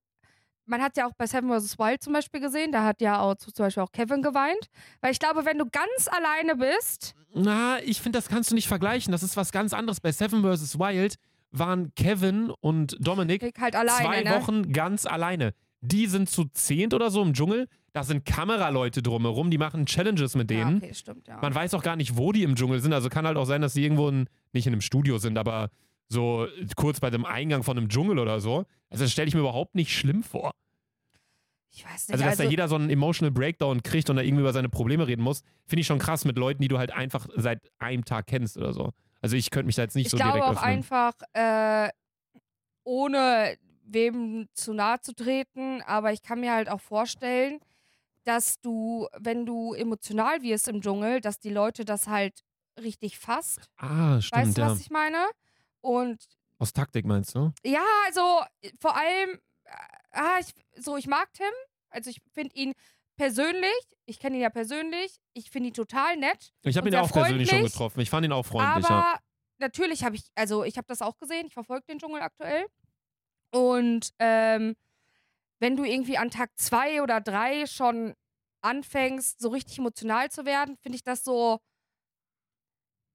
man hat ja auch bei Seven vs. Wild zum Beispiel gesehen, da hat ja auch zum Beispiel auch Kevin geweint. Weil ich glaube, wenn du ganz alleine bist, Na, ich finde, das kannst du nicht vergleichen. Das ist was ganz anderes. Bei Seven vs. Wild waren Kevin und Dominik halt alleine, zwei ne? Wochen ganz alleine. Die sind zu zehnt oder so im Dschungel. Da sind Kameraleute drumherum, die machen Challenges mit Ja, denen. okay, stimmt, ja. Man weiß auch gar nicht, wo die im Dschungel sind. Also kann halt auch sein, dass sie irgendwo in, nicht in einem Studio sind, aber so kurz bei dem Eingang von einem Dschungel oder so. Also das stelle ich mir überhaupt nicht schlimm vor. ich weiß nicht, Also, dass also, da jeder so einen emotional Breakdown kriegt und da irgendwie über seine Probleme reden muss, finde ich schon krass mit Leuten, die du halt einfach seit einem Tag kennst oder so. Also ich könnte mich da jetzt nicht ich so glaube direkt auch öffnen. einfach, äh, ohne wem zu nahe zu treten, aber ich kann mir halt auch vorstellen, dass du, wenn du emotional wirst im Dschungel, dass die Leute das halt richtig fasst. ah, stimmt, weißt du, ja. was ich meine? Und Aus Taktik meinst du? ja, also vor allem, äh, ah, ich, so ich mag Tim. Also ich finde ihn persönlich, ich kenne ihn ja persönlich, ich finde ihn total nett. Ich habe ihn ja auch persönlich schon getroffen. Ich fand ihn auch freundlich, aber ja. natürlich habe ich, also ich habe das auch gesehen, ich verfolge den Dschungel aktuell. Und ähm, wenn du irgendwie an Tag zwei oder drei schon anfängst, so richtig emotional zu werden, finde ich das so.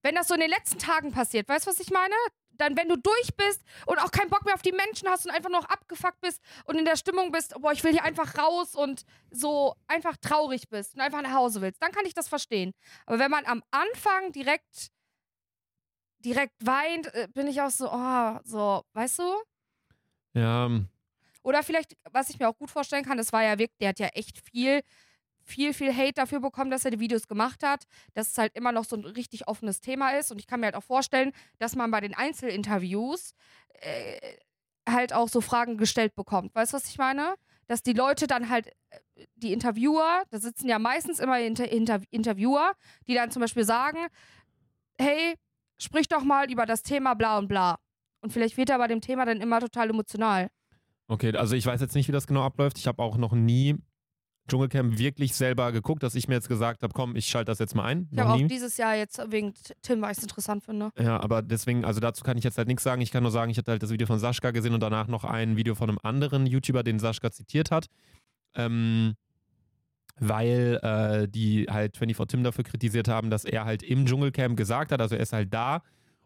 Wenn das so in den letzten Tagen passiert, weißt du, was ich meine? Dann, wenn du durch bist und auch keinen Bock mehr auf die Menschen hast und einfach noch abgefuckt bist und in der Stimmung bist, boah, ich will hier einfach raus und so einfach traurig bist und einfach nach Hause willst, dann kann ich das verstehen. Aber wenn man am Anfang direkt direkt weint, äh, bin ich auch so, oh, so, weißt du? Ja, ähm, Oder vielleicht, was ich mir auch gut vorstellen kann, das war ja wirklich, der hat ja echt viel, viel, viel Hate dafür bekommen, dass er die Videos gemacht hat, dass es halt immer noch so ein richtig offenes Thema ist. Und ich kann mir halt auch vorstellen, dass man bei den Einzelinterviews äh, halt auch so Fragen gestellt bekommt. Weißt du, was ich meine? Dass die Leute dann halt, äh, die Interviewer, da sitzen ja meistens immer Inter Inter Interviewer, die dann zum Beispiel sagen, hey, sprich doch mal über das Thema bla und bla. Und vielleicht wird er bei dem Thema dann immer total emotional. okay. Also ich weiß jetzt nicht, wie das genau abläuft. Ich habe auch noch nie Dschungelcamp wirklich selber geguckt, dass ich mir jetzt gesagt habe, komm, ich schalte das jetzt mal ein. Ich habe auch dieses Jahr jetzt wegen Tim, weil ich es interessant finde. Ja, aber deswegen, also dazu kann ich jetzt halt nichts sagen. Ich kann nur sagen, ich hatte halt das Video von Sascha gesehen und danach noch ein Video von einem anderen YouTuber, den Sascha zitiert hat. Ähm, weil äh, die halt 24 Tim dafür kritisiert haben, dass er halt im Dschungelcamp gesagt hat, also er ist halt da.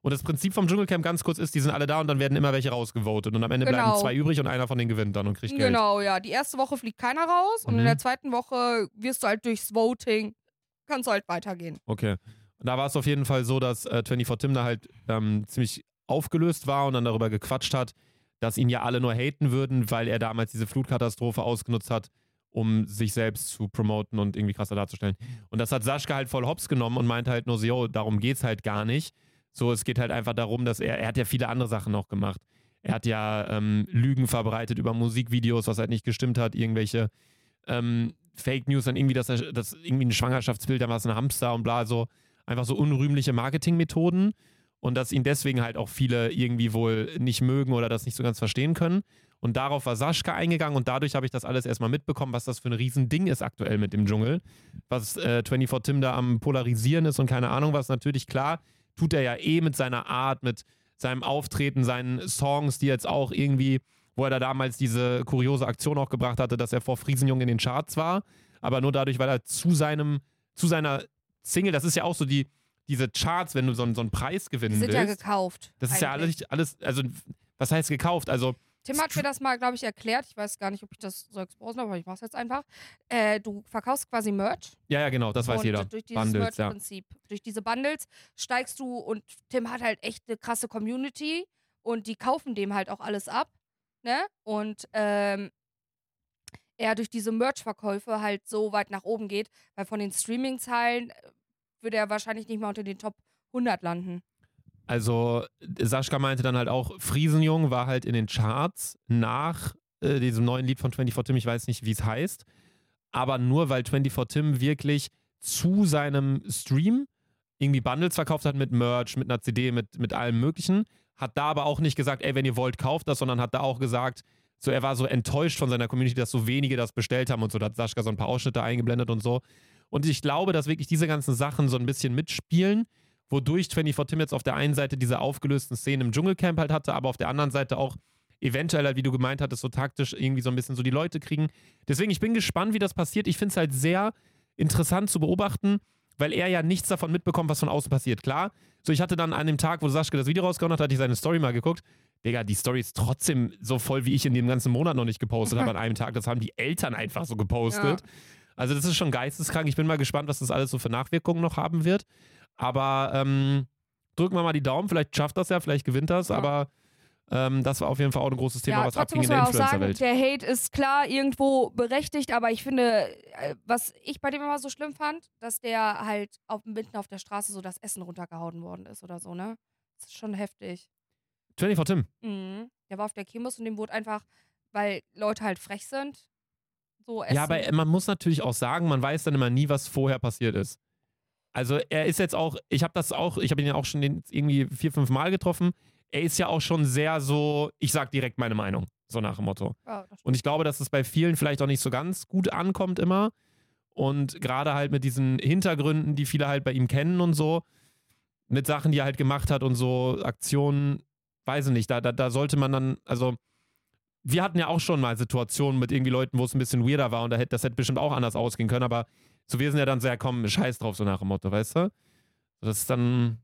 Und das Prinzip vom Dschungelcamp ganz kurz ist, die sind alle da und dann werden immer welche rausgevotet. Und am Ende bleiben Genau. zwei übrig und einer von denen gewinnt dann und kriegt Geld. Genau, ja. Die erste Woche fliegt keiner raus und Mhm. in der zweiten Woche wirst du halt durchs Voting, kannst du halt weitergehen. Okay. Und da war es auf jeden Fall so, dass äh, 24 Tim da halt ähm, ziemlich aufgelöst war und dann darüber gequatscht hat, dass ihn ja alle nur haten würden, weil er damals diese Flutkatastrophe ausgenutzt hat, um sich selbst zu promoten und irgendwie krasser darzustellen. Und das hat Sascha halt voll hops genommen und meinte halt nur so, yo, darum geht's halt gar nicht. So, es geht halt einfach darum, dass er, er hat ja viele andere Sachen noch gemacht. Er hat ja ähm, Lügen verbreitet über Musikvideos, was halt nicht gestimmt hat, irgendwelche ähm, Fake News, dann irgendwie, dass er, das irgendwie ein Schwangerschaftsbild, dann war es ein Hamster und bla, so einfach so unrühmliche Marketingmethoden und dass ihn deswegen halt auch viele irgendwie wohl nicht mögen oder das nicht so ganz verstehen können. Und darauf war Sascha eingegangen und dadurch habe ich das alles erstmal mitbekommen, was das für ein Riesending ist aktuell mit dem Dschungel. Was äh, 24 Tim da am Polarisieren ist und keine Ahnung was. Natürlich klar, tut er ja eh mit seiner Art, mit seinem Auftreten, seinen Songs, die jetzt auch irgendwie, wo er da damals diese kuriose Aktion auch gebracht hatte, dass er vor Friesenjung in den Charts war. Aber nur dadurch, weil er zu seinem, zu seiner Single, das ist ja auch so die, diese Charts, wenn du so, einen- so einen Preis Die gewinnen sind ja willst. gekauft. das ist ja alles, alles, also was heißt gekauft? Also Tim hat mir das mal, glaube ich, erklärt. Ich weiß gar nicht, ob ich das so exposen habe, aber ich mache es jetzt einfach. Äh, du verkaufst quasi Merch. Ja, ja, genau, das weiß jeder. Durch dieses Bundles, ja. Merch-Prinzip. Durch diese Bundles steigst du und Tim hat halt echt eine krasse Community und die kaufen dem halt auch alles ab. Ne? Und ähm, er durch diese Merch-Verkäufe halt so weit nach oben geht, weil von den Streaming-Zahlen äh, würde er wahrscheinlich nicht mal unter den Top 100 landen. Also Sascha meinte dann halt auch, Friesenjung war halt in den Charts nach äh, diesem neuen Lied von 24 Tim, ich weiß nicht, wie es heißt, aber nur weil 24 Tim wirklich zu seinem Stream irgendwie Bundles verkauft hat mit Merch, mit einer CD, mit, mit allem möglichen, hat da aber auch nicht gesagt, ey, wenn ihr wollt, kauft das, sondern hat da auch gesagt, so er war so enttäuscht von seiner Community, dass so wenige das bestellt haben und so, da hat Sascha so ein paar Ausschnitte eingeblendet und so. Und ich glaube, dass wirklich diese ganzen Sachen so ein bisschen mitspielen, wodurch 24 Tim jetzt auf der einen Seite diese aufgelösten Szenen im Dschungelcamp halt hatte, aber auf der anderen Seite auch eventuell, halt, wie du gemeint hattest, so taktisch irgendwie so ein bisschen so die Leute kriegen. Deswegen, ich bin gespannt, wie das passiert. Ich finde es halt sehr interessant zu beobachten, weil er ja nichts davon mitbekommt, was von außen passiert. Klar, so ich hatte dann an dem Tag, wo Sascha das Video rausgehauen hat, hatte ich seine Story mal geguckt. Digga, die Story ist trotzdem so voll, wie ich in dem ganzen Monat noch nicht gepostet habe (laughs) an einem Tag. Das haben die Eltern einfach so gepostet. Also das ist schon geisteskrank. Ich bin mal gespannt, was das alles so für Nachwirkungen noch haben wird. Aber ähm, drücken wir mal die Daumen. Vielleicht schafft das ja, vielleicht gewinnt das. Ja. Aber ähm, das war auf jeden Fall auch ein großes Thema, ja, was abging muss in der man auch sagen, Influencer-Welt. der Hate ist klar irgendwo berechtigt, aber ich finde, äh, was ich bei dem immer so schlimm fand, dass der halt auf, mitten auf der Straße so das Essen runtergehauen worden ist oder so, ne? Das ist schon heftig. 24 Tim. Mhm. Der war auf der Kirmes und dem wurde einfach, weil Leute halt frech sind, so essen. Ja, aber man muss natürlich auch sagen, man weiß dann immer nie, was vorher passiert ist. Also er ist jetzt auch, ich habe das auch, ich habe ihn ja auch schon irgendwie vier, fünf Mal getroffen. Er ist ja auch schon sehr so, ich sag direkt meine Meinung, so nach dem Motto. Ja, das Und ich glaube, dass es bei vielen vielleicht auch nicht so ganz gut ankommt immer. Und gerade halt mit diesen Hintergründen, die viele halt bei ihm kennen und so, mit Sachen, die er halt gemacht hat und so Aktionen, weiß ich nicht, da, da, da sollte man dann, also wir hatten ja auch schon mal Situationen mit irgendwie Leuten, wo es ein bisschen weirder war und da hätte, das hätte bestimmt auch anders ausgehen können, aber so wir sind ja dann sehr, komm, scheiß drauf, so nach dem Motto, weißt du? So, Das ist dann,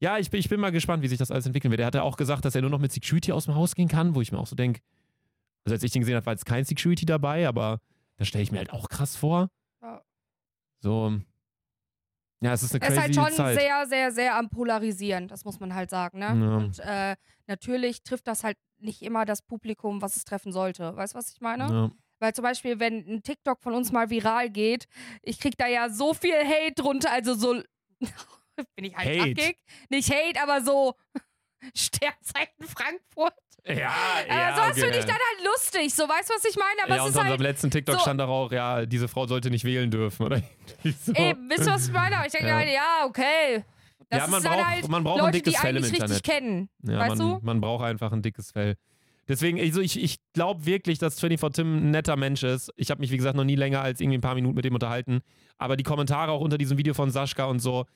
ja, ich bin, ich bin mal gespannt, wie sich das alles entwickeln wird. Er hat ja auch gesagt, dass er nur noch mit Security aus dem Haus gehen kann, wo ich mir auch so denke, also als ich den gesehen habe, war jetzt kein Security dabei, aber das stelle ich mir halt auch krass vor. Ja. So, ja, es ist eine ist crazy halt schon Zeit. sehr, sehr, sehr am Polarisieren, das muss man halt sagen, ne? Ja. Und äh, natürlich trifft das halt nicht immer das Publikum, was es treffen sollte. Weißt du, was ich meine? ja. Weil zum Beispiel, wenn ein TikTok von uns mal viral geht, ich krieg da ja so viel Hate drunter, also so (laughs) bin ich halt Hate? Nicht Hate, aber so (laughs) Sternzeichen Frankfurt. Ja, aber sowas finde ich dann halt lustig. So, weißt du, was ich meine? Aber ja, es und ist unter halt unserem letzten TikTok so- stand doch auch, ja, diese Frau sollte nicht wählen dürfen, oder? (laughs) so. Eben, wisst ihr, was ich meine? Aber ich denke Ja. halt, ja, okay. Das ja, man ist dann braucht, halt man braucht Leute, ein dickes die Fell im eigentlich Internet. richtig kennen. Ja, weißt man, du? man braucht einfach ein dickes Fell. Deswegen, also ich, ich glaube wirklich, dass 24 Tim ein netter Mensch ist. Ich habe mich, wie gesagt, noch nie länger als irgendwie ein paar Minuten mit dem unterhalten. Aber die Kommentare auch unter diesem Video von Sascha und so,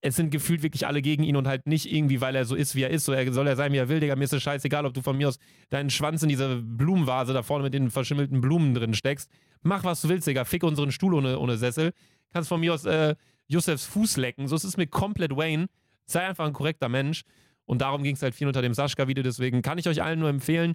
es sind gefühlt wirklich alle gegen ihn und halt nicht irgendwie, weil er so ist, wie er ist. So, er soll er sein, wie er will, Digga. Mir ist es scheißegal, ob du von mir aus deinen Schwanz in diese Blumenvase da vorne mit den verschimmelten Blumen drin steckst. Mach, was du willst, Digga. Fick unseren Stuhl ohne, ohne Sessel. Kannst von mir aus äh, Josefs Fuß lecken. So, es ist mir komplett Wayne. Sei einfach ein korrekter Mensch. Und darum ging es halt viel unter dem Sascha-Video. Deswegen kann ich euch allen nur empfehlen,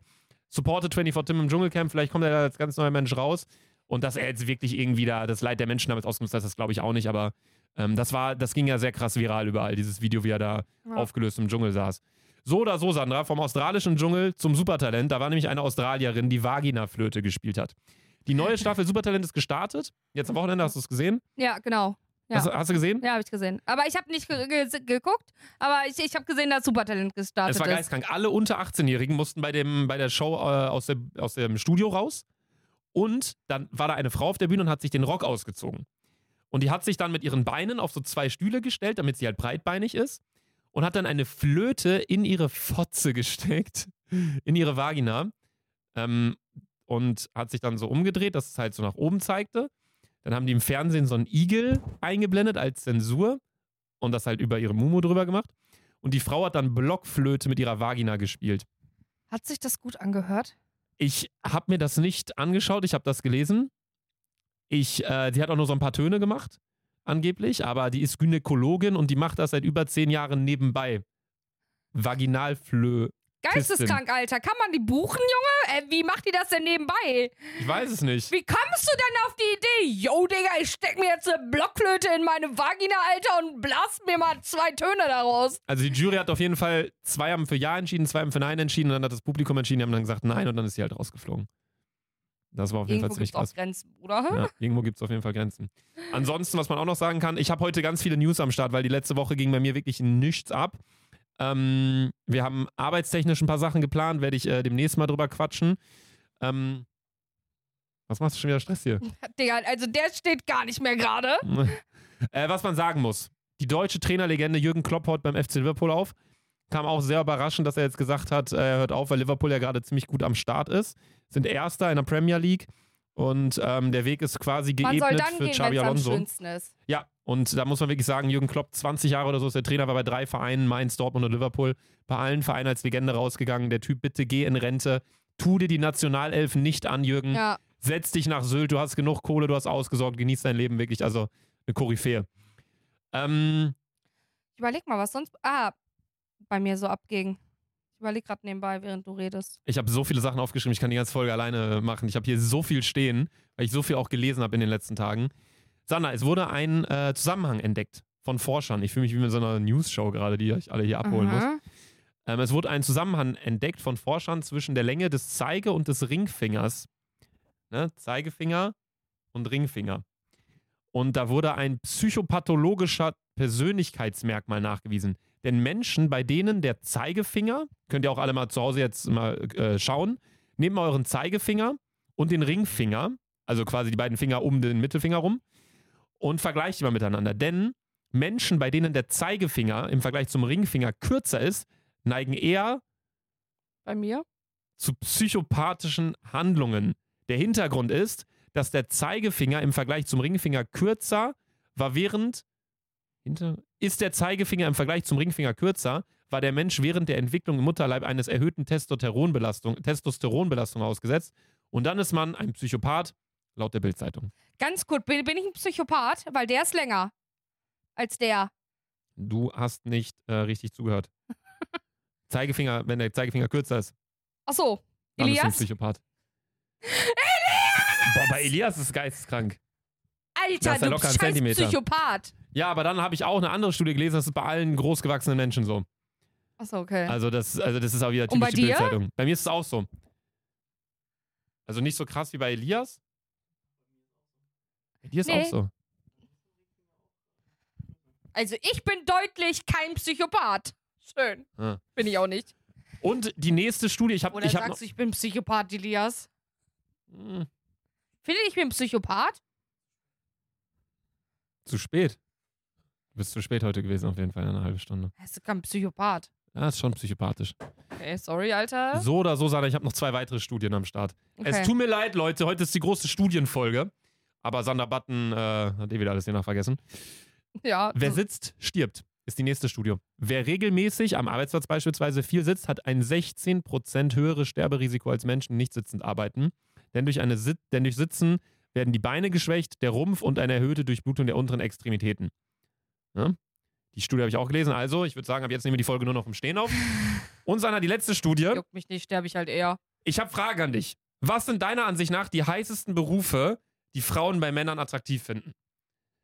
supportet 24 Tim im Dschungelcamp. Vielleicht kommt er da als ganz neuer Mensch raus. Und dass er jetzt wirklich irgendwie da das Leid der Menschen damit ausgenutzt hat, das glaube ich auch nicht. Aber ähm, das war, das ging ja sehr krass viral überall, dieses Video, wie er da Ja. aufgelöst im Dschungel saß. So oder so, Sandra, vom australischen Dschungel zum Supertalent. Da war nämlich eine Australierin, die Vagina-Flöte gespielt hat. Die neue (laughs) Staffel Supertalent ist gestartet. Jetzt am Wochenende hast du es gesehen. Ja, genau. Ja. Hast, du- hast du gesehen? Ja, habe ich gesehen. Aber ich habe nicht ge ge geguckt, aber ich, ich habe gesehen, dass Supertalent gestartet Es war ist. geistkrank. Alle unter 18-Jährigen mussten bei, dem, bei der Show äh, aus, dem, aus dem Studio raus. Und dann war da eine Frau auf der Bühne und hat sich den Rock ausgezogen. Und die hat sich dann mit ihren Beinen auf so zwei Stühle gestellt, damit sie halt breitbeinig ist. Und hat dann eine Flöte in ihre Fotze (laughs) gesteckt, in ihre Vagina. Ähm, und hat sich dann so umgedreht, dass es halt so nach oben zeigte. Dann haben die im Fernsehen so einen Igel eingeblendet als Zensur und das halt über ihre Mumu drüber gemacht. Und die Frau hat dann Blockflöte mit ihrer Vagina gespielt. Hat sich das gut angehört? Ich habe mir das nicht angeschaut, ich habe das gelesen. Ich, äh, die hat auch nur so ein paar Töne gemacht, angeblich, aber die ist Gynäkologin und die macht das seit über zehn Jahren nebenbei. Vaginalflö. Geisteskrank, Alter. Kann man die buchen, Junge? Äh, wie macht die das denn nebenbei? Ich weiß es nicht. Wie kommst du denn auf die Idee? Yo, Digga, ich steck mir jetzt eine Blockflöte in meine Vagina, Alter, und blast mir mal zwei Töne daraus. Also die Jury hat auf jeden Fall, zwei haben für Ja entschieden, zwei haben für Nein entschieden und dann hat das Publikum entschieden, die haben dann gesagt Nein und dann ist sie halt rausgeflogen. Das war auf jeden Irgendwo Fall ziemlich krass. Grenzen, Bruder. Ja, irgendwo gibt es auf jeden Fall Grenzen. Ansonsten, was man auch noch sagen kann, ich habe heute ganz viele News am Start, weil die letzte Woche ging bei mir wirklich nichts ab. Ähm, wir haben arbeitstechnisch ein paar Sachen geplant, werde ich äh, demnächst mal drüber quatschen. Ähm, was machst du schon wieder Stress hier? (laughs) Digga, also der steht gar nicht mehr gerade. (laughs) äh, was man sagen muss, die deutsche Trainerlegende Jürgen Klopp haut beim FC Liverpool auf. Kam auch sehr überraschend, dass er jetzt gesagt hat, äh, er hört auf, weil Liverpool ja gerade ziemlich gut am Start ist. Sind Erster in der Premier League und ähm, der Weg ist quasi Man geebnet soll dann für gehen, Xabi am Alonso. schönsten ist. Ja, und da muss man wirklich sagen, Jürgen Klopp, 20 Jahre oder so ist der Trainer, war bei drei Vereinen, Mainz, Dortmund und Liverpool, bei allen Vereinen als Legende rausgegangen. Der Typ, bitte geh in Rente, tu dir die Nationalelfen nicht an, Jürgen. Ja. Setz dich nach Sylt, du hast genug Kohle, du hast ausgesorgt, genieß dein Leben wirklich, also eine Koryphäe. Ähm, Ich überleg mal, was sonst ah, bei mir so abging. Ich überleg gerade nebenbei, während du redest. ich habe so viele Sachen aufgeschrieben, ich kann die ganze Folge alleine machen. Ich habe hier so viel stehen, weil ich so viel auch gelesen habe in den letzten Tagen. Sandra, es wurde ein äh, Zusammenhang entdeckt von Forschern. Ich fühle mich wie mit so einer News-Show gerade, die ich alle hier abholen muss. Aha. Ähm, es wurde ein Zusammenhang entdeckt von Forschern zwischen der Länge des Zeige- und des Ringfingers. Ne? Zeigefinger und Ringfinger. Und da wurde ein psychopathologischer Persönlichkeitsmerkmal nachgewiesen. Denn Menschen, bei denen der Zeigefinger, könnt ihr auch alle mal zu Hause jetzt mal äh, schauen, nehmt mal euren Zeigefinger und den Ringfinger, also quasi die beiden Finger um den Mittelfinger rum, und vergleicht die mal miteinander. Denn Menschen, bei denen der Zeigefinger im Vergleich zum Ringfinger kürzer ist, neigen eher Bei mir? zu psychopathischen Handlungen. Der Hintergrund ist, dass der Zeigefinger im Vergleich zum Ringfinger kürzer war während hinter, ist der Zeigefinger im Vergleich zum Ringfinger kürzer, war der Mensch während der Entwicklung im Mutterleib eines erhöhten Testosteronbelastung, Testosteronbelastung ausgesetzt und dann ist man ein Psychopath, laut der Bildzeitung. Ganz gut. Bin, bin ich ein Psychopath? Weil der ist länger als der. Du hast nicht äh, richtig zugehört. (laughs) Zeigefinger, wenn der Zeigefinger kürzer ist, Ach so. dann ist ein Elias? Psychopath. (laughs) Elias! Boah, bei Elias ist es geisteskrank. Das Alter, ist ja du locker scheiß Zentimeter. Psychopath. Ja, aber dann habe ich auch eine andere Studie gelesen, das ist bei allen großgewachsenen Menschen so. Achso, okay. Also das, also das ist auch wieder Und bei typisch die? Bildzeitung. Bei mir ist es auch so. Also nicht so krass wie bei Elias. Bei dir ist Nee. auch so. Also ich bin deutlich kein Psychopath. Schön. Ja. Bin ich auch nicht. Und die nächste Studie, ich habe Oder ich hab sagst du, ich bin Psychopath, Elias? Hm, Findet ich bin Psychopath? Zu spät. Du bist zu spät heute gewesen, auf jeden Fall, eine halbe Stunde. Er ist kein Psychopath. Ja, ist schon psychopathisch. Okay, sorry, Alter. So oder so, Sandra, ich habe noch zwei weitere Studien am Start. Es Okay. tut mir leid, Leute, heute ist die große Studienfolge. Aber Sander Button äh, hat eh wieder alles hier nach vergessen. Ja. Wer sitzt, stirbt, ist die nächste Studie. Wer regelmäßig am Arbeitsplatz beispielsweise viel sitzt, hat ein 16% höheres Sterberisiko als Menschen, die nicht sitzend arbeiten. Denn durch, eine denn durch Sitzen werden die Beine geschwächt, der Rumpf und eine erhöhte Durchblutung der unteren Extremitäten. Ja? Die Studie habe ich auch gelesen. Also, ich würde sagen, ab jetzt nehmen wir die Folge nur noch im Stehen auf. Und Sanna, die letzte Studie. Juckt mich nicht, sterbe ich halt eher. Ich habe Fragen an dich. Was sind deiner Ansicht nach die heißesten Berufe, die Frauen bei Männern attraktiv finden?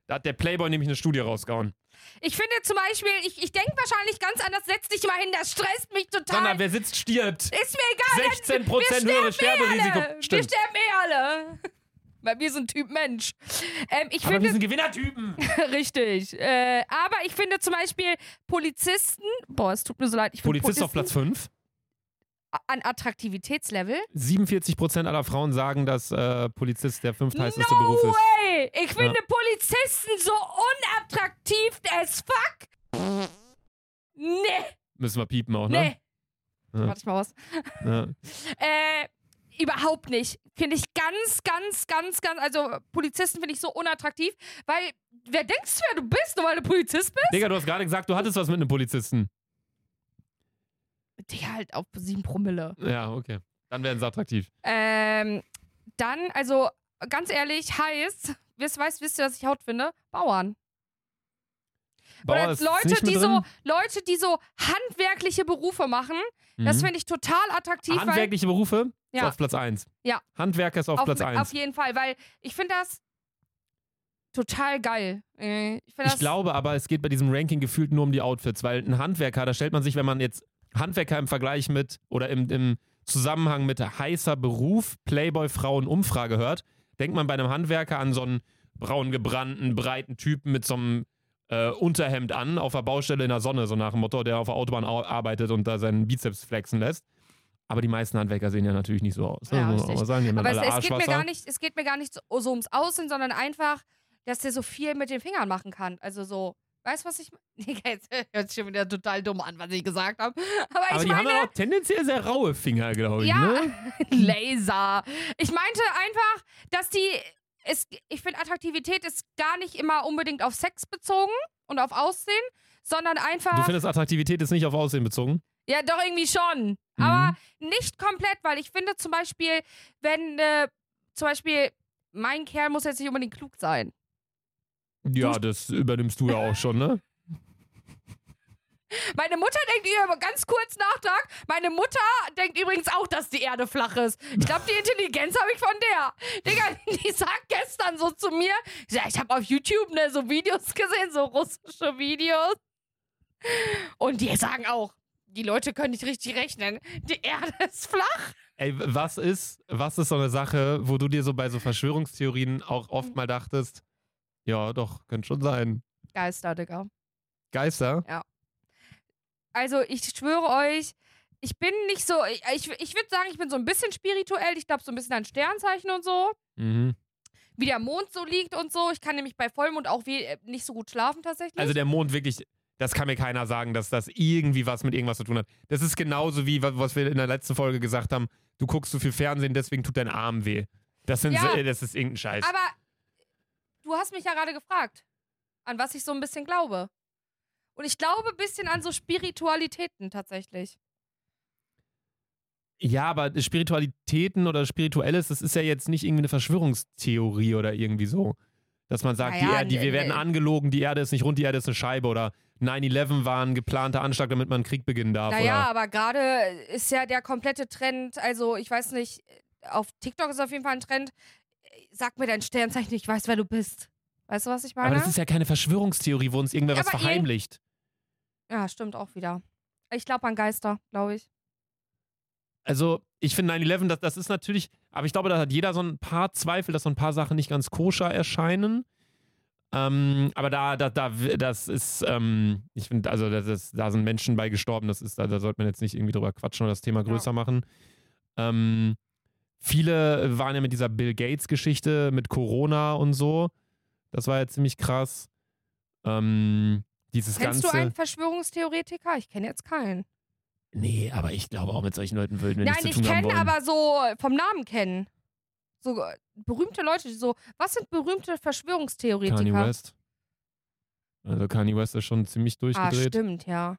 Da hat der Playboy nämlich eine Studie rausgehauen. Ich finde zum Beispiel, ich, ich denke wahrscheinlich ganz anders. Setz dich mal hin, das stresst mich total. Sandra, wer sitzt, stirbt. ist mir egal. 16% wir höheres sterben eh Sterberisiko. Alle. Wir Stimmt. sterben eh alle. Weil wir sind Typ Mensch. Ähm, ich Aber wir finde, sind Gewinnertypen. (laughs) richtig. Äh, aber ich finde zum Beispiel Polizisten, boah, es tut mir so leid. Ich Polizist auf Platz Polizisten- 5. an Attraktivitätslevel. 47% aller Frauen sagen, dass äh, Polizist der fünftheißeste no Beruf ist. way! Ich finde Polizisten so unattraktiv as fuck. Nee, Müssen wir piepen auch, ne? nee. Ja. Warte ich mal was. Ja. (laughs) Äh, überhaupt nicht. Finde ich ganz, ganz, ganz, ganz. Also, Polizisten finde ich so unattraktiv, weil, wer denkst du, wer du bist, nur weil du Polizist bist? Digga, du hast gerade gesagt, du hattest was mit einem Polizisten. Digga, halt auf 7 Promille. Ja, okay. Dann werden sie attraktiv. Ähm, dann, also, ganz ehrlich, heißt, wisst, weißt, wisst ihr, was ich Haut finde? Bauern. Bauer Oder ist Leute, die drin? so, Leute, die so handwerkliche Berufe machen. Das Mhm. finde ich total attraktiv. Handwerkliche Berufe ist Ja. auf Platz 1. Ja. Handwerker ist auf, Platz 1. Auf jeden Fall, weil ich finde das total geil. Äh, Ich, Ich das, glaube aber, es geht bei diesem Ranking gefühlt nur um die Outfits, weil ein Handwerker, da stellt man sich, wenn man jetzt Handwerker im Vergleich mit oder im, im Zusammenhang mit heißer Beruf, Playboy, Frauen, Umfrage hört, denkt man bei einem Handwerker an so einen braun gebrannten, breiten Typen mit so einem äh, Unterhemd an, auf der Baustelle in der Sonne, so nach dem Motto, der auf der Autobahn au- arbeitet und da seinen Bizeps flexen lässt. Aber die meisten Handwerker sehen ja natürlich nicht so aus. Ne? Ja, muss man auch sagen. Haben Aber dann es, es, geht mir gar nicht, es geht mir gar nicht so, so ums Aussehen, sondern einfach, dass der so viel mit den Fingern machen kann. Also so, weißt du, was ich meine? (laughs) Jetzt hört sich schon wieder total dumm an, was ich gesagt habe. Aber, Aber ich die haben meine, ja auch tendenziell sehr raue Finger, glaube ich. Ja, Ne? (laughs) Laser. Ich meinte einfach, dass die. Es, ich finde, Attraktivität ist gar nicht immer unbedingt auf Sex bezogen und auf Aussehen, sondern Du einfach. findest Attraktivität ist nicht auf Aussehen bezogen? Ja, doch irgendwie schon. Mhm. Aber nicht komplett, weil ich finde zum Beispiel, wenn äh, zum Beispiel mein Kerl muss jetzt nicht unbedingt klug sein. Ja, das übernimmst du ja auch schon, ne? Meine Mutter denkt über ganz kurz Nachtrag. Meine Mutter denkt übrigens auch, dass die Erde flach ist. Ich glaube, die Intelligenz habe ich von der. Digga, (laughs) die sagt gestern so zu mir, ich, habe auf YouTube ne, so Videos gesehen, so russische Videos. Und die sagen auch, die Leute können nicht richtig rechnen. Die Erde ist flach. Ey, was ist, was ist so eine Sache, wo du dir so bei so Verschwörungstheorien auch oft mal dachtest, ja, doch, könnte schon sein. Geister, Digga. Geister? Also, ich schwöre euch, ich bin nicht so, ich, ich, ich würde sagen, ich bin so ein bisschen spirituell. Ich glaube so ein bisschen an Sternzeichen und so. Mhm. wie der Mond so liegt und so. Ich kann nämlich bei Vollmond auch we äh, nicht so gut schlafen tatsächlich. Also der Mond wirklich, das kann mir keiner sagen, dass das irgendwie was mit irgendwas zu tun hat. Das ist genauso wie, wa- was wir in der letzten Folge gesagt haben, du guckst zu viel Fernsehen, deswegen tut dein Arm weh. Das, sind, Ja. so- das ist irgendein Scheiß. Aber du hast mich ja gerade gefragt, an was ich so ein bisschen glaube. Und ich glaube ein bisschen an so Spiritualitäten tatsächlich. Ja, aber Spiritualitäten oder Spirituelles, das ist ja jetzt nicht irgendwie eine Verschwörungstheorie oder irgendwie so. Dass man sagt, die Naja, Erde, die, wir ne- werden ne- angelogen, die Erde ist nicht rund, die Erde ist eine Scheibe oder 9-11 war ein geplanter Anschlag, damit man einen Krieg beginnen darf. Naja, aber gerade ist ja der komplette Trend, also ich weiß nicht, auf TikTok ist auf jeden Fall ein Trend. Sag mir dein Sternzeichen, ich weiß, wer du bist. Weißt du, was ich meine? Aber das ist ja keine Verschwörungstheorie, wo uns irgendwer was Aber ihr- verheimlicht. Ja, stimmt auch wieder. Ich glaube an Geister, glaube ich. Also, ich finde 9-11, das, das ist natürlich, aber ich glaube, da hat jeder so ein paar Zweifel, dass so ein paar Sachen nicht ganz koscher erscheinen. Ähm, aber da, da, da, das ist, ähm, ich finde, also das ist, da sind Menschen bei gestorben, das ist, da, da sollte man jetzt nicht irgendwie drüber quatschen oder das Thema größer machen. Ähm, viele waren ja mit dieser Bill Gates-Geschichte mit Corona und so. Das war ja ziemlich krass. Ähm, dieses Kennst ganze. du einen Verschwörungstheoretiker? Ich kenne jetzt keinen. nee, aber ich glaube auch mit solchen Leuten würden wir Nein, nichts ich zu tun haben kenne wollen. aber so vom Namen kennen. So äh, berühmte Leute, die so. Was sind berühmte Verschwörungstheoretiker? Kanye West. Also Kanye West ist schon ziemlich Ah, durchgedreht. stimmt, ja.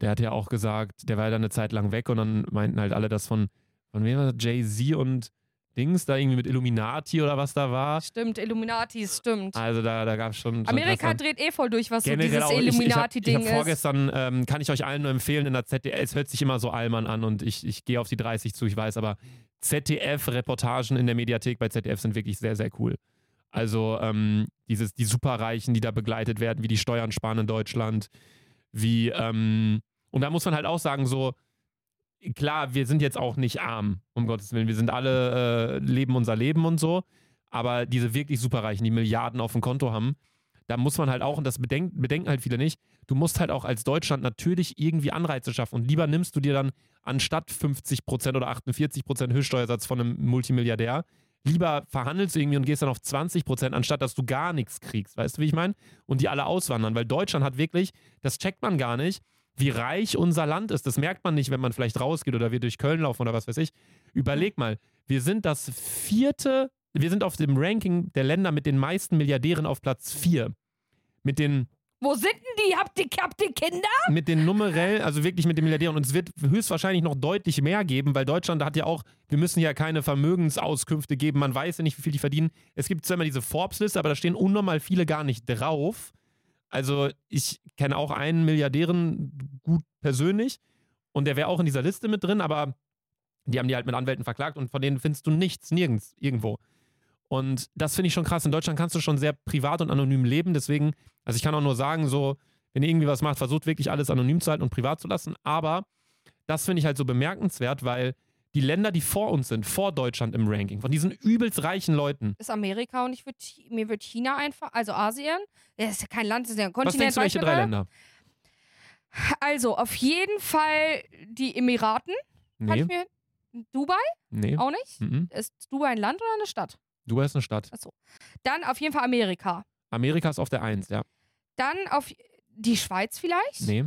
der hat ja auch gesagt, der war ja dann eine Zeit lang weg und dann meinten halt alle, dass von, von wem war das? Jay-Z und Dings da irgendwie mit Illuminati oder was da war. Stimmt, Illuminati, stimmt. Also da, da gab es schon, schon Amerika krass- dreht eh voll durch, was so dieses Illuminati-Ding ist. vorgestern, ähm, kann ich euch allen nur empfehlen, in der ZDF, es hört sich immer so Allmann an und ich, ich gehe auf die 30 zu, ich weiß, aber ZDF-Reportagen in der Mediathek bei ZDF sind wirklich sehr, sehr cool. Also ähm, dieses, die Superreichen, die da begleitet werden, wie die Steuern sparen in Deutschland, wie, ähm, und da muss man halt auch sagen, so, klar, wir sind jetzt auch nicht arm, um Gottes Willen, wir sind alle, äh, leben unser Leben und so, aber diese wirklich Superreichen, die Milliarden auf dem Konto haben, da muss man halt auch, und das bedenken, bedenken halt viele nicht, du musst halt auch als Deutschland natürlich irgendwie Anreize schaffen. Und lieber nimmst du dir dann anstatt 50% oder 48% Höchststeuersatz von einem Multimilliardär, lieber verhandelst du irgendwie und gehst dann auf 20%, anstatt dass du gar nichts kriegst. Weißt du, wie ich meine? Und die alle auswandern. Weil Deutschland hat wirklich, das checkt man gar nicht, wie reich unser Land ist. Das merkt man nicht, wenn man vielleicht rausgeht oder wir durch Köln laufen oder was weiß ich. Überleg mal, wir sind das vierte, wir sind auf dem Ranking der Länder mit den meisten Milliardären auf Platz 4. Mit den Wo sind denn die? Habt ihr, habt ihr Kinder? mit den numerell, also wirklich mit den Milliardären. Und es wird höchstwahrscheinlich noch deutlich mehr geben, weil Deutschland hat ja auch, wir müssen ja keine Vermögensauskünfte geben. Man weiß ja nicht, wie viel die verdienen. Es gibt zwar immer diese Forbes-Liste, aber da stehen unnormal viele gar nicht drauf. Also ich kenne auch einen Milliardären gut persönlich und der wäre auch in dieser Liste mit drin, aber die haben die halt mit Anwälten verklagt und von denen findest du nichts, nirgends, irgendwo. Und das finde ich schon krass. In Deutschland kannst du schon sehr privat und anonym leben. Deswegen, also ich kann auch nur sagen, so, wenn ihr irgendwie was macht, versucht wirklich alles anonym zu halten und privat zu lassen. Aber das finde ich halt so bemerkenswert, weil die Länder, die vor uns sind, vor Deutschland im Ranking, von diesen übelst reichen Leuten, Ist Amerika und ich würd, mir wird China einfach, also Asien, das ist ja kein Land, das ist ja ein was Kontinent. denkst du, welche drei du? Länder? Also auf jeden Fall die Emiraten. Nee, ich mir, Dubai nee. auch nicht? Mhm. Ist Dubai ein Land oder eine Stadt? Dubai ist eine Stadt. Achso. Dann auf jeden Fall Amerika. Amerika ist auf der Eins, ja. Dann auf die Schweiz vielleicht. Nee.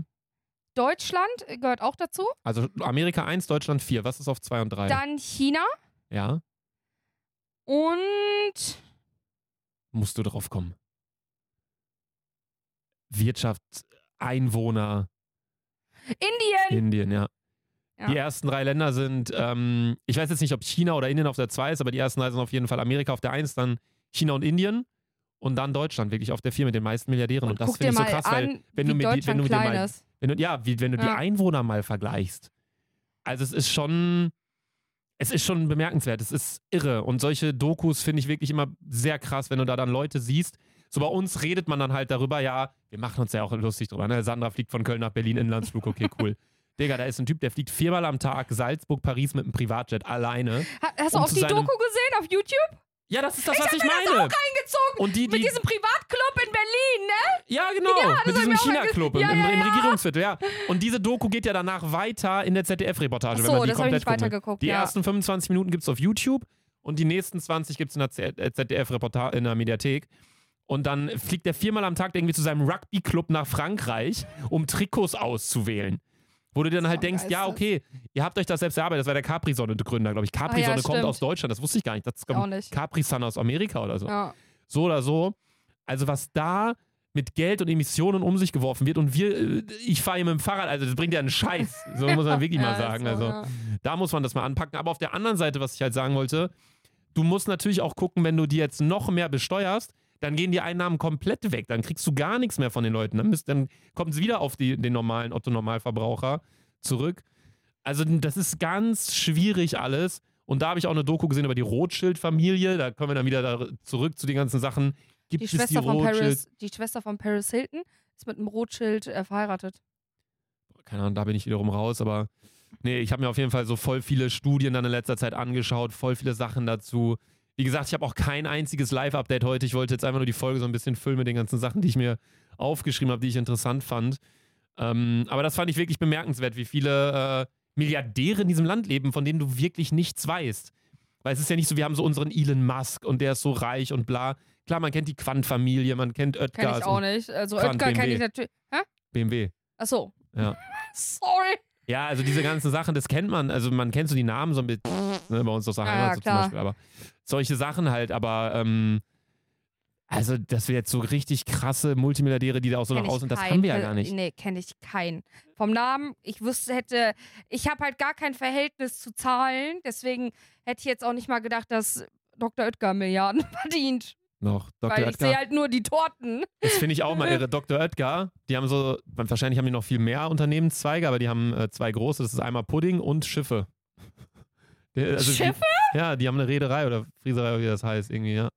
Deutschland gehört auch dazu. Also Amerika 1, Deutschland 4. Was ist auf 2 und 3? Dann China Ja, und musst du drauf kommen. Wirtschaft, Einwohner, Indien. Indien, ja. Ja. Die ersten drei Länder sind, ähm, ich weiß jetzt nicht, ob China oder Indien auf der 2 ist, aber die ersten drei sind auf jeden Fall Amerika auf der 1, dann China und Indien und dann Deutschland wirklich auf der 4 mit den meisten Milliardären. Und, Und das finde ich so krass, weil an, wenn wie du mir die, wenn du klein mal, ist. Wenn du, ja, wie, wenn du die Ja. Einwohner mal vergleichst. Also es ist schon, es ist schon bemerkenswert, es ist irre. Und solche Dokus finde ich wirklich immer sehr krass, wenn du da dann Leute siehst. So bei uns redet man dann halt darüber, ja, wir machen uns ja auch lustig drüber. Ne? Sandra fliegt von Köln nach Berlin, Inlandsflug, okay, (laughs) cool. Digga, da ist ein Typ, der fliegt viermal am Tag Salzburg, Paris mit einem Privatjet alleine. Ha, hast du um auch die Doku gesehen auf YouTube? Ja, das ist das, Ich was ich meine. Eingezogen Und die, mit die, diesem Privatclub in Berlin, ne? ja, genau, das mit diesem ich auch China-Club Ja, im, ja, im ja. Regierungsviertel, ja. Und diese Doku geht ja danach weiter in der ZDF-Reportage, Ach wenn man so, die das habe ich komplett weitergeguckt. Die ja. ersten 25 Minuten gibt es auf YouTube und die nächsten 20 gibt es in der Z- äh, ZDF-Reportage in der Mediathek. Und dann fliegt er viermal am Tag irgendwie zu seinem Rugby-Club nach Frankreich, um Trikots auszuwählen. Wo du dir dann halt denkst, ja, okay, ihr habt euch das selbst erarbeitet. Das war der Capri-Sonne-Gründer, glaube ich. Capri-Sonne kommt stimmt. aus Deutschland, das wusste ich gar nicht. Das Auch kommt nicht. Capri-Sun aus Amerika oder so. Ja. So oder so. Also was da mit Geld und Emissionen um sich geworfen wird und wir, äh, ich fahre hier mit dem Fahrrad, also das bringt ja einen Scheiß. So muss man wirklich (laughs) Ja, mal sagen. so, Also ja. da muss man das mal anpacken. Aber auf der anderen Seite, was ich halt sagen wollte, du musst natürlich auch gucken, wenn du die jetzt noch mehr besteuerst, dann gehen die Einnahmen komplett weg. Dann kriegst du gar nichts mehr von den Leuten. Dann, müsst, dann kommt es wieder auf die, den normalen Otto-Normalverbraucher zurück. Also das ist ganz schwierig alles. Und da habe ich auch eine Doku gesehen über die Rothschild-Familie. Da kommen wir dann wieder zurück zu den ganzen Sachen. Gibt Die es Schwester, die von Rothschild? Paris, die Schwester von Paris Hilton ist mit einem Rothschild äh, verheiratet. keine Ahnung, da bin ich wiederum raus, aber nee, ich habe mir auf jeden Fall so voll viele Studien dann in letzter Zeit angeschaut, voll viele Sachen dazu. Wie gesagt, ich habe auch kein einziges Live-Update heute. Ich wollte jetzt einfach nur die Folge so ein bisschen füllen mit den ganzen Sachen, die ich mir aufgeschrieben habe, die ich interessant fand. Ähm, aber das fand ich wirklich bemerkenswert, wie viele äh, Milliardäre in diesem Land leben, von denen du wirklich nichts weißt. Weil es ist ja nicht so, wir haben so unseren Elon Musk und der ist so reich und bla. Klar, man kennt die Quant-Familie, man kennt Oetker. Kenn ich auch nicht. Also Quant Oetker kenne ich natürlich. Hä? BMW. Achso. Ja. (laughs) Sorry. Ja, also diese ganzen Sachen, das kennt man. Also man kennt so die Namen so ein bisschen, ne, bei uns aus der Heimat ja, so zum. Beispiel. Aber solche Sachen halt, aber ähm, also, dass wir jetzt so richtig krasse Multimilliardäre, die da auch so Kenn nach ich außen, das haben wir ja gar nicht. Nee, kenne ich keinen. Vom Namen, ich wüsste, hätte, ich habe halt gar kein Verhältnis zu Zahlen, deswegen hätte ich jetzt auch nicht mal gedacht, dass Dr. Oetker Milliarden (laughs) verdient. Noch. Dr. weil ich Oetker. sehe halt nur die Torten. Das finde ich auch mal irre. (laughs) Dr. Oetker, die haben so, wahrscheinlich haben die noch viel mehr Unternehmenszweige, aber die haben äh, zwei große. Das ist einmal Pudding und Schiffe. Also Schiffe? Die, ja, die haben eine Reederei oder Frieserei, oder wie das heißt, irgendwie, ja.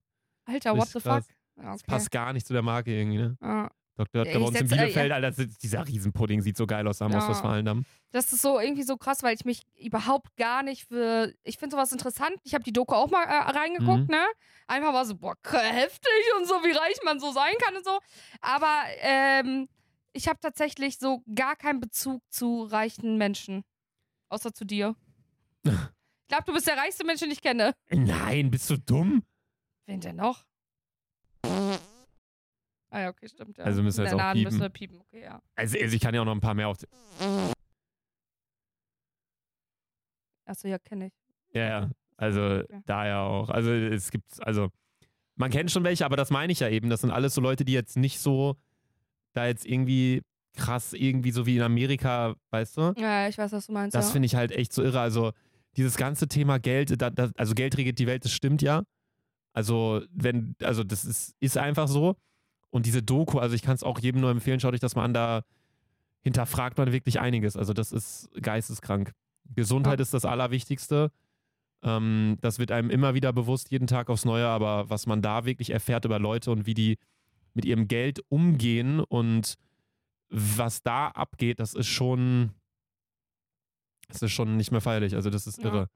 Alter, what the fuck? Ja, Das Okay. passt gar nicht zu der Marke irgendwie, ne? Ja. Dr. Oetker bei uns in äh, Bielefeld, Alter, das ist- dieser Riesenpudding sieht so geil aus, am Ja. Ostwestfalen-Damm. Das ist so irgendwie so krass, weil ich mich, überhaupt gar nicht für. Ich finde sowas interessant. Ich habe die Doku auch mal äh, reingeguckt, Mhm. ne? Einfach mal so, boah, heftig und so, wie reich man so sein kann und so. Aber ähm, ich habe tatsächlich so gar keinen Bezug zu reichen Menschen. Außer zu dir. (laughs) ich glaube, du bist der reichste Mensch, den ich kenne. Nein, bist du dumm? Wen denn noch? Ah ja, okay, stimmt. Ja. Also müssen wir jetzt auch Nahen müssen piepen. wir piepen. Okay, ja. Also, also ich kann ja auch noch ein paar mehr aufzählen. Achso, ja, kenne ich. Ja, ja. Also daher auch. Also es gibt, also man kennt schon welche, aber das meine ich ja eben. Das sind alles so Leute, die jetzt nicht so da jetzt irgendwie krass irgendwie so wie in Amerika, weißt du? Ja, ich weiß, was du meinst. Das ja. finde ich halt echt so irre. Also dieses ganze Thema Geld, da, da, also Geld regiert die Welt, das stimmt ja. Also wenn, also das ist, ist einfach so. Und diese Doku, also ich kann es auch jedem nur empfehlen, schaut euch das mal an, da hinterfragt man wirklich einiges. Also das ist geisteskrank. Gesundheit Ja. ist das Allerwichtigste. Ähm, das wird einem immer wieder bewusst, jeden Tag aufs Neue, aber was man da wirklich erfährt über Leute und wie die mit ihrem Geld umgehen und was da abgeht, das ist schon, das ist schon nicht mehr feierlich. Also das ist Ja. irre.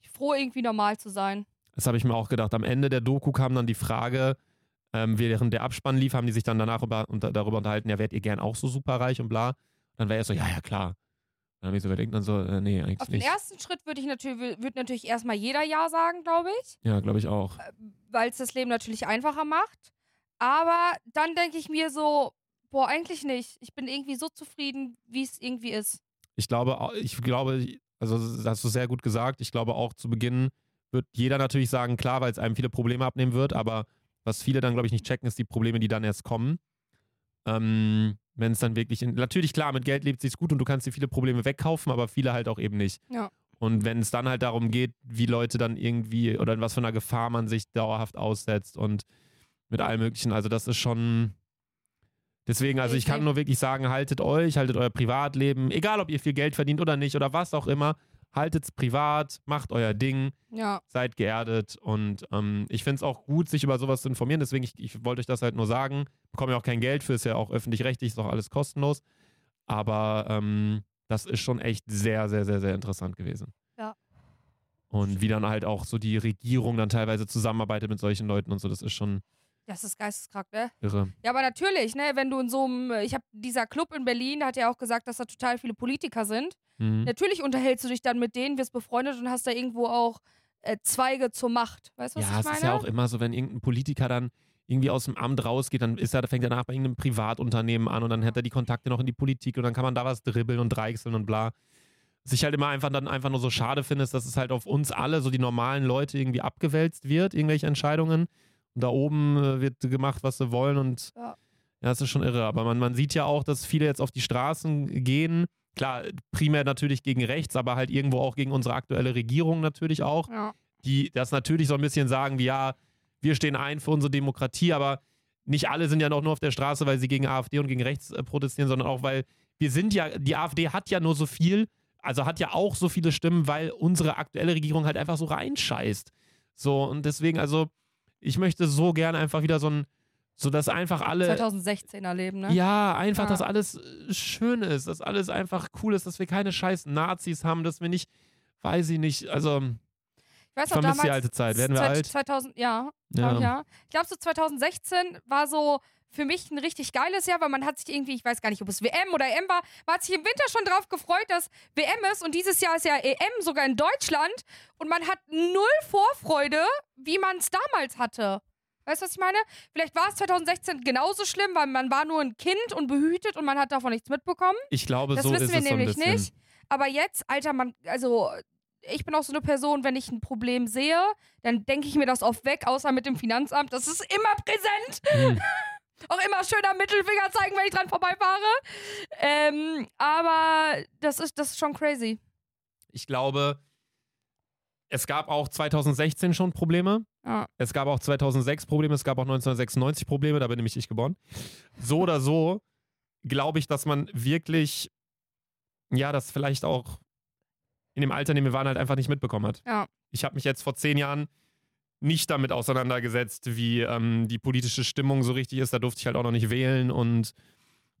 Ich bin froh, irgendwie normal zu sein. Das habe ich mir auch gedacht. Am Ende der Doku kam dann die Frage, ähm, während der Abspann lief, haben die sich dann danach über, unter, darüber unterhalten, ja, wärt ihr gern auch so superreich und bla. Dann wäre er so, ja, ja, klar. Dann habe ich so überlegt, dann so, äh, nee, eigentlich Auf den nicht. ersten Schritt würde ich natürlich, würde natürlich erstmal jeder Ja sagen, glaube ich. Ja, glaube ich auch. weil es das Leben natürlich einfacher macht. Aber dann denke ich mir so, boah, eigentlich nicht. Ich bin irgendwie so zufrieden, wie es irgendwie ist. Ich glaube, au- ich glaube, also das hast du sehr gut gesagt. Ich glaube auch zu Beginn wird jeder natürlich sagen, klar, weil es einem viele Probleme abnehmen wird, aber was viele dann, glaube ich, nicht checken, ist die Probleme, die dann erst kommen. Ähm, Wenn es dann wirklich, in, natürlich klar, mit Geld lebt sich's gut und du kannst dir viele Probleme wegkaufen, aber viele halt auch eben nicht. Ja. Und wenn es dann halt darum geht, wie Leute dann irgendwie oder in was für einer Gefahr man sich dauerhaft aussetzt und mit allem Möglichen, also das ist schon. Deswegen, also ich kann nur wirklich sagen, haltet euch, haltet euer Privatleben, egal ob ihr viel Geld verdient oder nicht oder was auch immer, haltet es privat, macht euer Ding, Ja. seid geerdet und ähm, ich finde es auch gut, sich über sowas zu informieren, deswegen, ich, ich wollte euch das halt nur sagen, bekomme ja auch kein Geld für, ist ja auch öffentlich-rechtlich, ist auch alles kostenlos, aber ähm, das ist schon echt sehr, sehr, sehr, sehr interessant gewesen. Ja. Und wie dann halt auch so die Regierung dann teilweise zusammenarbeitet mit solchen Leuten und so, das ist schon Das ist geisteskrank, ne? irre. Ja, aber natürlich, ne, wenn du in so einem, ich habe dieser Club in Berlin, da hat ja auch gesagt, dass da total viele Politiker sind. Mhm. Natürlich unterhältst du dich dann mit denen, wirst befreundet und hast da irgendwo auch äh, Zweige zur Macht. Weißt du, was Ja, ich es meine? ist ja auch immer so, wenn irgendein Politiker dann irgendwie aus dem Amt rausgeht, dann ist er, fängt er danach bei irgendeinem Privatunternehmen an und dann hat er die Kontakte noch in die Politik und dann kann man da was dribbeln und dreichseln und bla. Was ich halt immer einfach dann einfach nur so schade finde, ist, dass es halt auf uns alle, so die normalen Leute, irgendwie abgewälzt wird, irgendwelche Entscheidungen. Da oben äh, wird gemacht, was sie wollen und Ja. ja, es ist schon irre. Aber man, man sieht ja auch, dass viele jetzt auf die Straßen gehen. Klar, primär natürlich gegen rechts, aber halt irgendwo auch gegen unsere aktuelle Regierung natürlich auch Ja. die das natürlich so ein bisschen sagen, wie ja, wir stehen ein für unsere Demokratie, aber nicht alle sind ja noch nur auf der Straße, weil sie gegen AfD und gegen rechts äh, protestieren, sondern auch, weil wir sind ja, die AfD hat ja nur so viel, also hat ja auch so viele Stimmen, weil unsere aktuelle Regierung halt einfach so reinscheißt. So, und deswegen, also, ich möchte so gerne einfach wieder so ein, so dass einfach alle. 2016 erleben, ne? Ja, einfach, Ja. dass alles äh, schön ist, dass alles einfach cool ist, dass wir keine scheiß Nazis haben, dass wir nicht, weiß ich nicht, also Ich weiß ich noch, vermisse die damals, alte Zeit. Werden wir Zeit- alt? 2000, ja, Ja. ja. ja. Ich glaube, so 2016 war so für mich ein richtig geiles Jahr, weil man hat sich irgendwie, ich weiß gar nicht, ob es WM oder EM war, man hat sich im Winter schon drauf gefreut, dass WM ist und dieses Jahr ist ja EM sogar in Deutschland und man hat null Vorfreude, wie man es damals hatte. Weißt du, was ich meine? Vielleicht war es 2016 genauso schlimm, weil man war nur ein Kind und behütet und man hat davon nichts mitbekommen. Ich glaube, Das so wissen ist wir es so nämlich bisschen. nicht. Aber jetzt, Alter, man, also ich bin auch so eine Person, wenn ich ein Problem sehe, dann denke ich mir das oft weg, außer mit dem Finanzamt. Das ist immer präsent. Hm. (laughs) Auch immer schöner Mittelfinger zeigen, wenn ich dran vorbeifahre. Ähm, aber das ist, das ist schon crazy. Ich glaube, es gab auch 2016 schon Probleme. Ja. Es gab auch 2006 Probleme. Es gab auch 1996 Probleme. Da bin nämlich ich geboren. So oder so glaube ich, dass man wirklich, ja, das vielleicht auch in dem Alter, in dem wir waren, halt einfach nicht mitbekommen hat. Ja. Ich habe mich jetzt vor zehn Jahren nicht damit auseinandergesetzt, wie ähm, die politische Stimmung so richtig ist. Da durfte ich halt auch noch nicht wählen und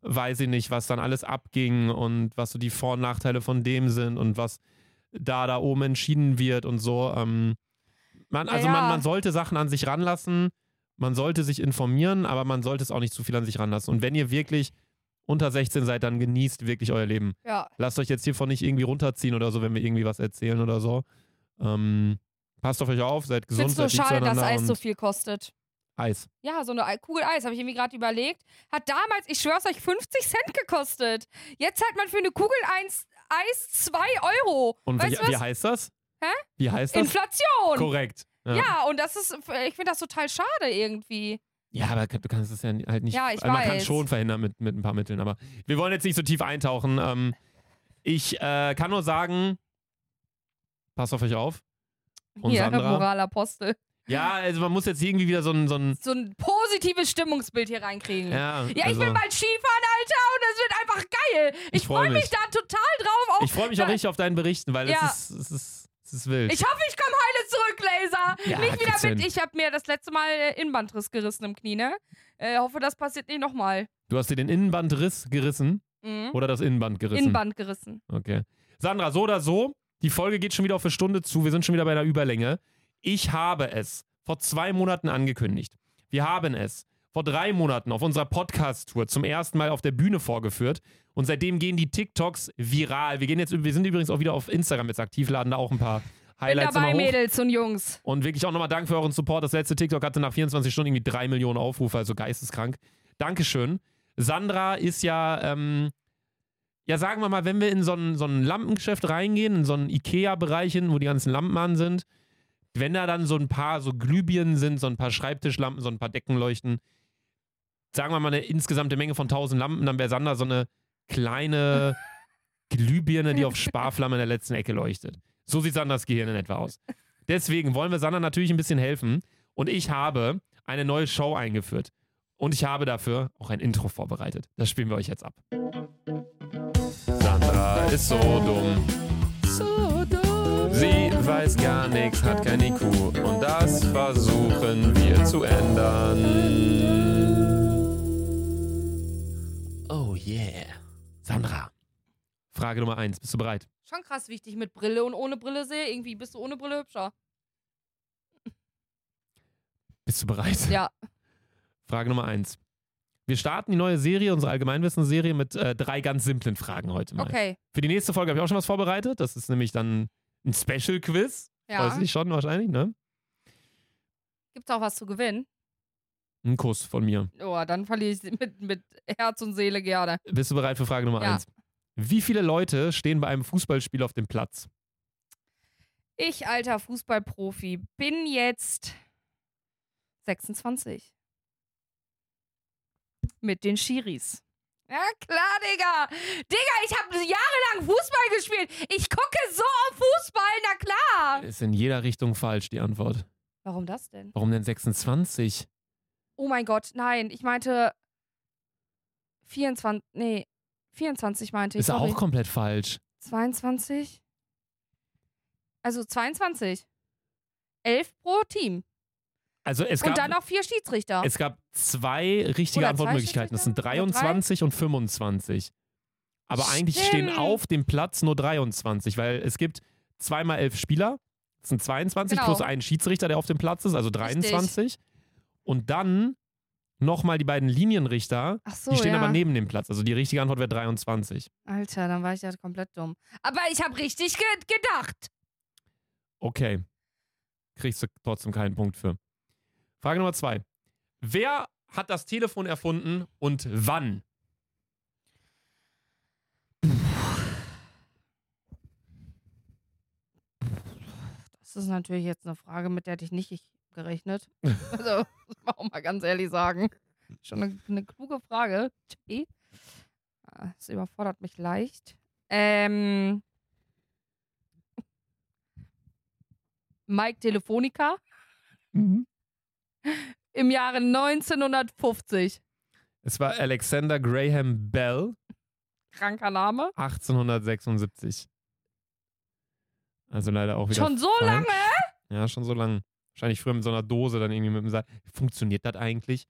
weiß ich nicht, was dann alles abging und was so die Vor- und Nachteile von dem sind und was da da oben entschieden wird und so. Ähm, man, also Ja, man, man sollte Sachen an sich ranlassen, man sollte sich informieren, aber man sollte es auch nicht zu viel an sich ranlassen. Und wenn ihr wirklich unter 16 seid, dann genießt wirklich euer Leben. Ja. Lasst euch jetzt hiervon nicht irgendwie runterziehen oder so, wenn wir irgendwie was erzählen oder so. Ähm, passt auf euch auf, seid Ich gesund, finde es lieb schade, dass Eis so viel kostet. Eis. Ja, so eine Ei- Kugel Eis, habe ich irgendwie gerade überlegt. Hat damals, ich schwör's euch, 50 Cent gekostet. Jetzt zahlt man für eine Kugel Eis, Eis 2 Euro. Und wie, wie heißt das? Hä? Wie heißt das? Inflation. Korrekt. Ja. Ja, und das ist, ich finde das total schade irgendwie. Ja, aber du kannst es ja halt nicht. Ja, ich also man kann es weiß. schon verhindern mit, mit ein paar Mitteln, aber wir wollen jetzt nicht so tief eintauchen. Ähm, ich äh, kann nur sagen, passt auf euch auf. Und Hier, Sandra? Moralapostel. Ja, also man muss jetzt irgendwie wieder so ein, so ein So ein positives Stimmungsbild hier reinkriegen. ja, Ja, ich also, will mal Skifahren, Alter, und das wird einfach geil. Ich, Ich freu freue mich. mich. da total drauf. Ich freue mich auch richtig auf deinen Berichten, weil Ja. es, ist, es, ist, es ist wild. Ich hoffe, ich komme heile zurück, Laser. Ja, nicht wieder mit. hin. Ich habe mir das letzte Mal äh, Innenbandriss gerissen im Knie, ne? Äh, hoffe, das passiert nicht nochmal. du hast dir den Innenbandriss gerissen Mhm. oder das Innenband gerissen? Innenband gerissen. Okay. Sandra, so oder so, die Folge geht schon wieder auf eine Stunde zu. Wir sind schon wieder bei der Überlänge. Ich habe es vor zwei Monaten angekündigt. Wir haben es vor drei Monaten auf unserer Podcast-Tour zum ersten Mal auf der Bühne vorgeführt. Und seitdem gehen die TikToks viral. Wir, gehen jetzt, wir sind übrigens auch wieder auf Instagram jetzt aktiv, laden da auch ein paar Bin Highlights dabei, immer hoch. Mädels und Jungs. Und wirklich auch nochmal Dank für euren Support. Das letzte TikTok hatte nach 24 Stunden irgendwie drei Millionen Aufrufe, also geisteskrank. Dankeschön. Sandra ist ja, ähm, ja, sagen wir mal, wenn wir in so ein, so ein Lampengeschäft reingehen, in so einen Ikea-Bereich hin, wo die ganzen Lampen an sind, wenn da dann so ein paar so Glühbirnen sind, so ein paar Schreibtischlampen, so ein paar Deckenleuchten, sagen wir mal eine insgesamte Menge von 1000 Lampen, dann wäre Sandra so eine kleine (laughs) Glühbirne, die auf Sparflamme in der letzten Ecke leuchtet. So sieht Sandras Gehirn in etwa aus. Deswegen wollen wir Sandra natürlich ein bisschen helfen. Und ich habe eine neue Show eingeführt. Und ich habe dafür auch ein Intro vorbereitet. Das spielen wir euch jetzt ab. Ist so dumm. So dumm. Sie weiß gar nichts, hat kein IQ. Und das versuchen wir zu ändern. Oh yeah. Sandra. Frage Nummer eins. Bist du bereit? Schon krass wichtig mit Brille und ohne Brille sehe. Irgendwie bist du ohne Brille hübscher. Bist du bereit? Ja. Frage Nummer eins. Wir starten die neue Serie, unsere Allgemeinwissensserie, mit äh, drei ganz simplen Fragen heute mal. Okay. Für die nächste Folge habe ich auch schon was vorbereitet. Das ist nämlich dann ein Special-Quiz. Ja. Du dich schon wahrscheinlich, ne? Gibt's auch was zu gewinnen? Ein Kuss von mir. Oh, dann verliere ich mit, mit Herz und Seele gerne. Bist du bereit für Frage Nummer Ja. eins? Wie viele Leute stehen bei einem Fußballspiel auf dem Platz? Ich, alter Fußballprofi, bin jetzt 26. Mit den Schiris. Ja, klar, Digga. Digga, ich habe jahrelang Fußball gespielt. Ich gucke so auf Fußball, na klar. Ist in jeder Richtung falsch, die Antwort. Warum das denn? Warum denn 26? Oh mein Gott, nein. Ich meinte 24. Nee, 24 meinte ich. Ist auch komplett falsch. 22? Also 22. 11 pro Team. Also es gab, Und dann noch vier Schiedsrichter. es gab zwei richtige Oder Antwortmöglichkeiten. Das sind Schiedsrichter? Oder drei? 23 und 25. Aber eigentlich stehen Stimmt. auf dem Platz nur 23, weil es gibt zweimal elf Spieler. Das sind 22 Genau. plus einen Schiedsrichter, der auf dem Platz ist, also 23. Und dann nochmal die beiden Linienrichter, Ach so, die stehen ja. aber neben dem Platz. Also die richtige Antwort wäre 23. Alter, dann war ich ja komplett dumm. Aber ich habe richtig ge gedacht. Okay. Kriegst du trotzdem keinen Punkt für. Frage Nummer zwei. Wer hat das Telefon erfunden und wann? Das ist natürlich jetzt eine Frage, mit der hätte ich nicht gerechnet. (laughs) Also, muss man auch mal ganz ehrlich sagen. Schon eine, eine kluge Frage. Ah, Das überfordert mich leicht. Ähm. Mike Telefonica Mhm. Im Jahre 1950. Es war Alexander Graham Bell, Kranker Name. 1876. Also leider auch wieder. Schon so falsch. lange? Ja, schon so lang. Wahrscheinlich früher mit so einer Dose dann irgendwie mit dem Seil. Funktioniert das eigentlich?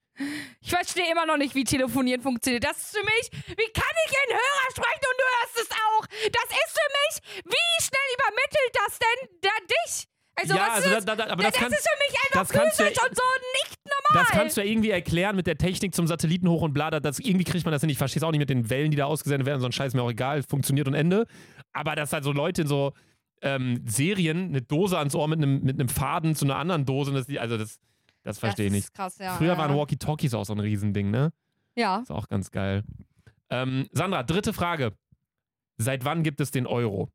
Ich verstehe immer noch nicht, wie telefonieren funktioniert. Das ist für mich, wie kann ich in Hörer sprechen und du hörst es auch? Das ist für mich, wie schnell übermittelt das denn da dich? Also ja, was also ist da, da, aber das, das, kannst, ist für mich einfach du ja- physisch und so nicht normal. das kannst du ja irgendwie erklären mit der Technik zum Satelliten hoch und bla. Das, irgendwie kriegt man das hin. Ich verstehe es auch nicht mit den Wellen, die da ausgesendet werden. So ein Scheiß mir auch egal. Funktioniert und Ende. Aber dass halt so Leute in so ähm, Serien eine Dose ans Ohr mit einem, mit einem Faden zu einer anderen Dose. Das, also das, das verstehe ich das nicht. ist krass, ja. Früher ja. waren Walkie-Talkies auch so ein Riesending, ne? Ja. Ist auch ganz geil. Ähm, Sandra, dritte Frage. Seit wann gibt es den Euro?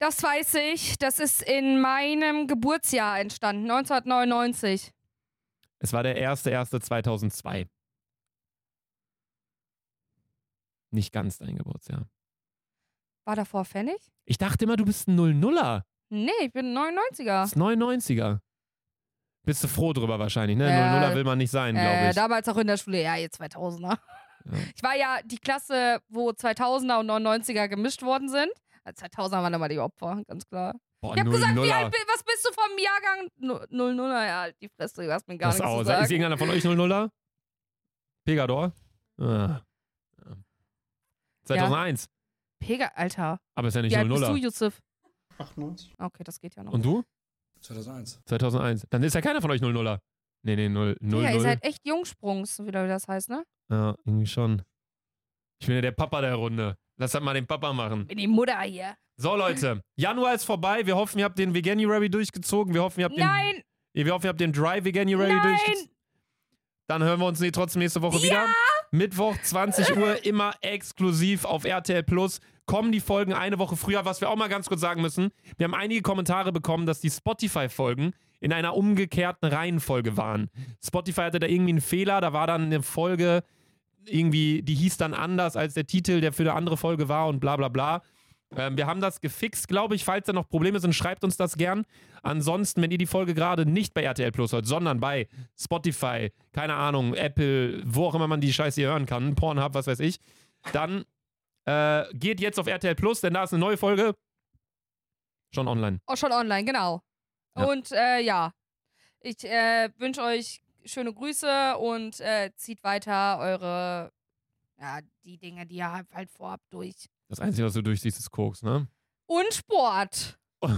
Das weiß ich. Das ist in meinem Geburtsjahr entstanden, 1999. Es war der 1.1.2002. Nicht ganz dein Geburtsjahr. War davor Pfennig? Ich dachte immer, du bist ein 0-0er. Nee, ich bin ein 99er. Das ist 99er. Bist du froh drüber wahrscheinlich, ne? Ja. 0-0er will man nicht sein, glaube Äh, ich. damals auch in der Schule, ja, ihr 2000er. Ja. Ich war ja die Klasse, wo 2000er und 99er gemischt worden sind. Also 2000er waren immer die Opfer, ganz klar. Boah, Ich hab gesagt, wie 0-0er. alt, was bist du vom Jahrgang? Nu- 00er, ja, halt die Fresse, du hast mir gar Das nichts auch. zu Ist sagen. irgendeiner von euch 0-0er? Pegador? Ah. Ja. 2001. Pega, Alter. Aber ist ja nicht Wie alt bist du, 0-0er. Yusuf? 98. Okay, das geht ja noch. Und du? 2001. 2001. Dann ist ja keiner von euch 0-0er. Nee, nee, 0 0 Ja, ihr 0. seid echt Jungsprungs, wie das heißt, ne? Ja, irgendwie schon. Ich bin ja der Papa der Runde. Lass das mal den Papa machen. Bin die Mutter hier. So, Leute. Januar ist vorbei. Wir hoffen, ihr habt den Veganuary durchgezogen. Wir hoffen, ihr habt Nein, den, wir hoffen, ihr habt den Dry Veganuary Nein! durchgezogen. Dann hören wir uns trotzdem nächste Woche wieder. Mittwoch, 20 (laughs) Uhr, immer exklusiv auf RTL Plus. Kommen die Folgen eine Woche früher, was wir auch mal ganz kurz sagen müssen. Wir haben einige Kommentare bekommen, dass die Spotify-Folgen in einer umgekehrten Reihenfolge waren. Spotify hatte da irgendwie einen Fehler, da war dann eine Folge irgendwie, die hieß dann anders als der Titel, der für eine andere Folge war und bla bla bla. Ähm, wir haben das gefixt, glaube ich. Falls da noch Probleme sind, schreibt uns das gern. Ansonsten, wenn ihr die Folge gerade nicht bei RTL Plus hört, sondern bei Spotify, keine Ahnung, Apple, wo auch immer man die Scheiße hier hören kann, Pornhub, was weiß ich, dann äh, geht jetzt auf RTL Plus, denn da ist eine neue Folge schon online. auch schon online, genau. Ja. Und äh, ja, ich äh, wünsche euch schöne Grüße und äh, zieht weiter eure, ja, die Dinge, die ihr halt vorhabt, durch. Das Einzige, was du durchsiehst, ist Koks, ne? Und Sport. (laughs)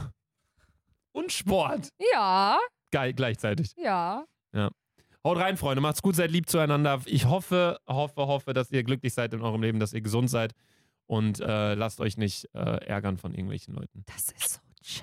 Und Sport. Ja, Geil, gleichzeitig. ja. Haut rein, Freunde. Macht's gut, seid lieb zueinander. Ich hoffe, hoffe, hoffe, dass ihr glücklich seid in eurem Leben, dass ihr gesund seid und äh, lasst euch nicht äh, ärgern von irgendwelchen Leuten. Das ist so.